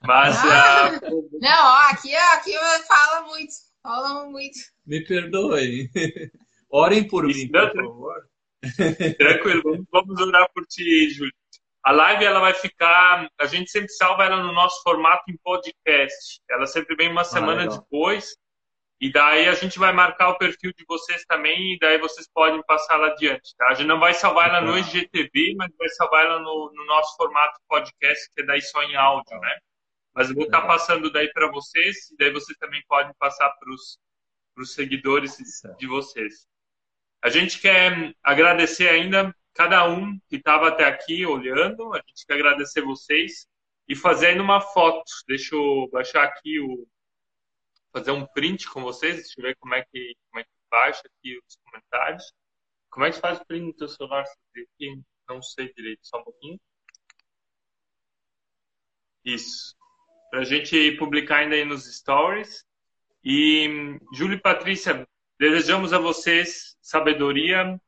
Mas. Ah, uh... Não, aqui, aqui fala muito. Fala muito. Me perdoe. Orem por mim, por favor. Tranquilo, vamos orar por ti, Júlio. A live ela vai ficar, a gente sempre salva ela no nosso formato em podcast. Ela sempre vem uma ah, semana legal. depois. E daí a gente vai marcar o perfil de vocês também e daí vocês podem passar lá adiante, tá? A gente não vai salvar ela no IGTV, mas vai salvar ela no, no nosso formato podcast, que é daí só em áudio, né? Mas eu vou estar passando daí para vocês e daí vocês também podem passar para os seguidores de vocês. A gente quer agradecer ainda cada um que estava até aqui olhando. A gente quer agradecer vocês e fazendo uma foto. Deixa eu baixar aqui o fazer um print com vocês. Deixa eu ver como é que como é que baixa aqui os comentários. Como é que faz o print no teu celular? Não sei direito, só um pouquinho. Isso. Para a gente publicar ainda aí nos stories. E Júlio e Patrícia, desejamos a vocês sabedoria,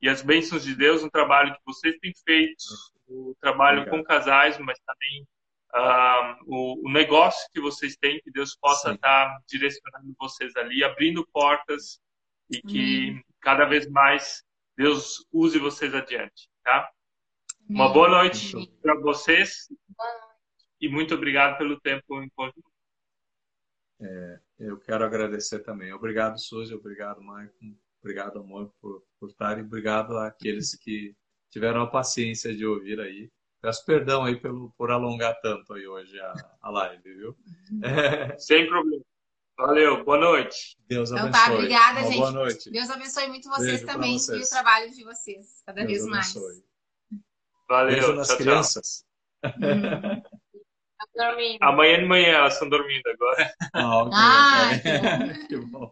e as bênçãos de Deus no trabalho que vocês têm feito, o trabalho Obrigado. com casais, mas também uh, o, o, negócio que vocês têm, que Deus possa Sim. estar direcionando vocês ali, abrindo portas e que hum. cada vez mais Deus use vocês adiante, tá? Uma boa noite para vocês e muito obrigado pelo tempo em conjunto. É, eu quero agradecer também. Obrigado, Suzy. Obrigado, Maicon. Obrigado, amor, por, por estar e obrigado àqueles que tiveram a paciência de ouvir aí. Peço perdão aí pelo, por alongar tanto aí hoje a, a live, viu? É. Sem problema. Valeu, boa noite. Deus abençoe. Então tá, obrigada, Uma gente. Boa noite. Deus abençoe muito vocês Beijo também vocês. e o trabalho de vocês, cada Deus vez mais. Abençoe. Valeu. Beijo nas tchau, crianças. Hum. Amanhã de manhã elas estão dormindo agora. Ah, ok. Ah, que bom.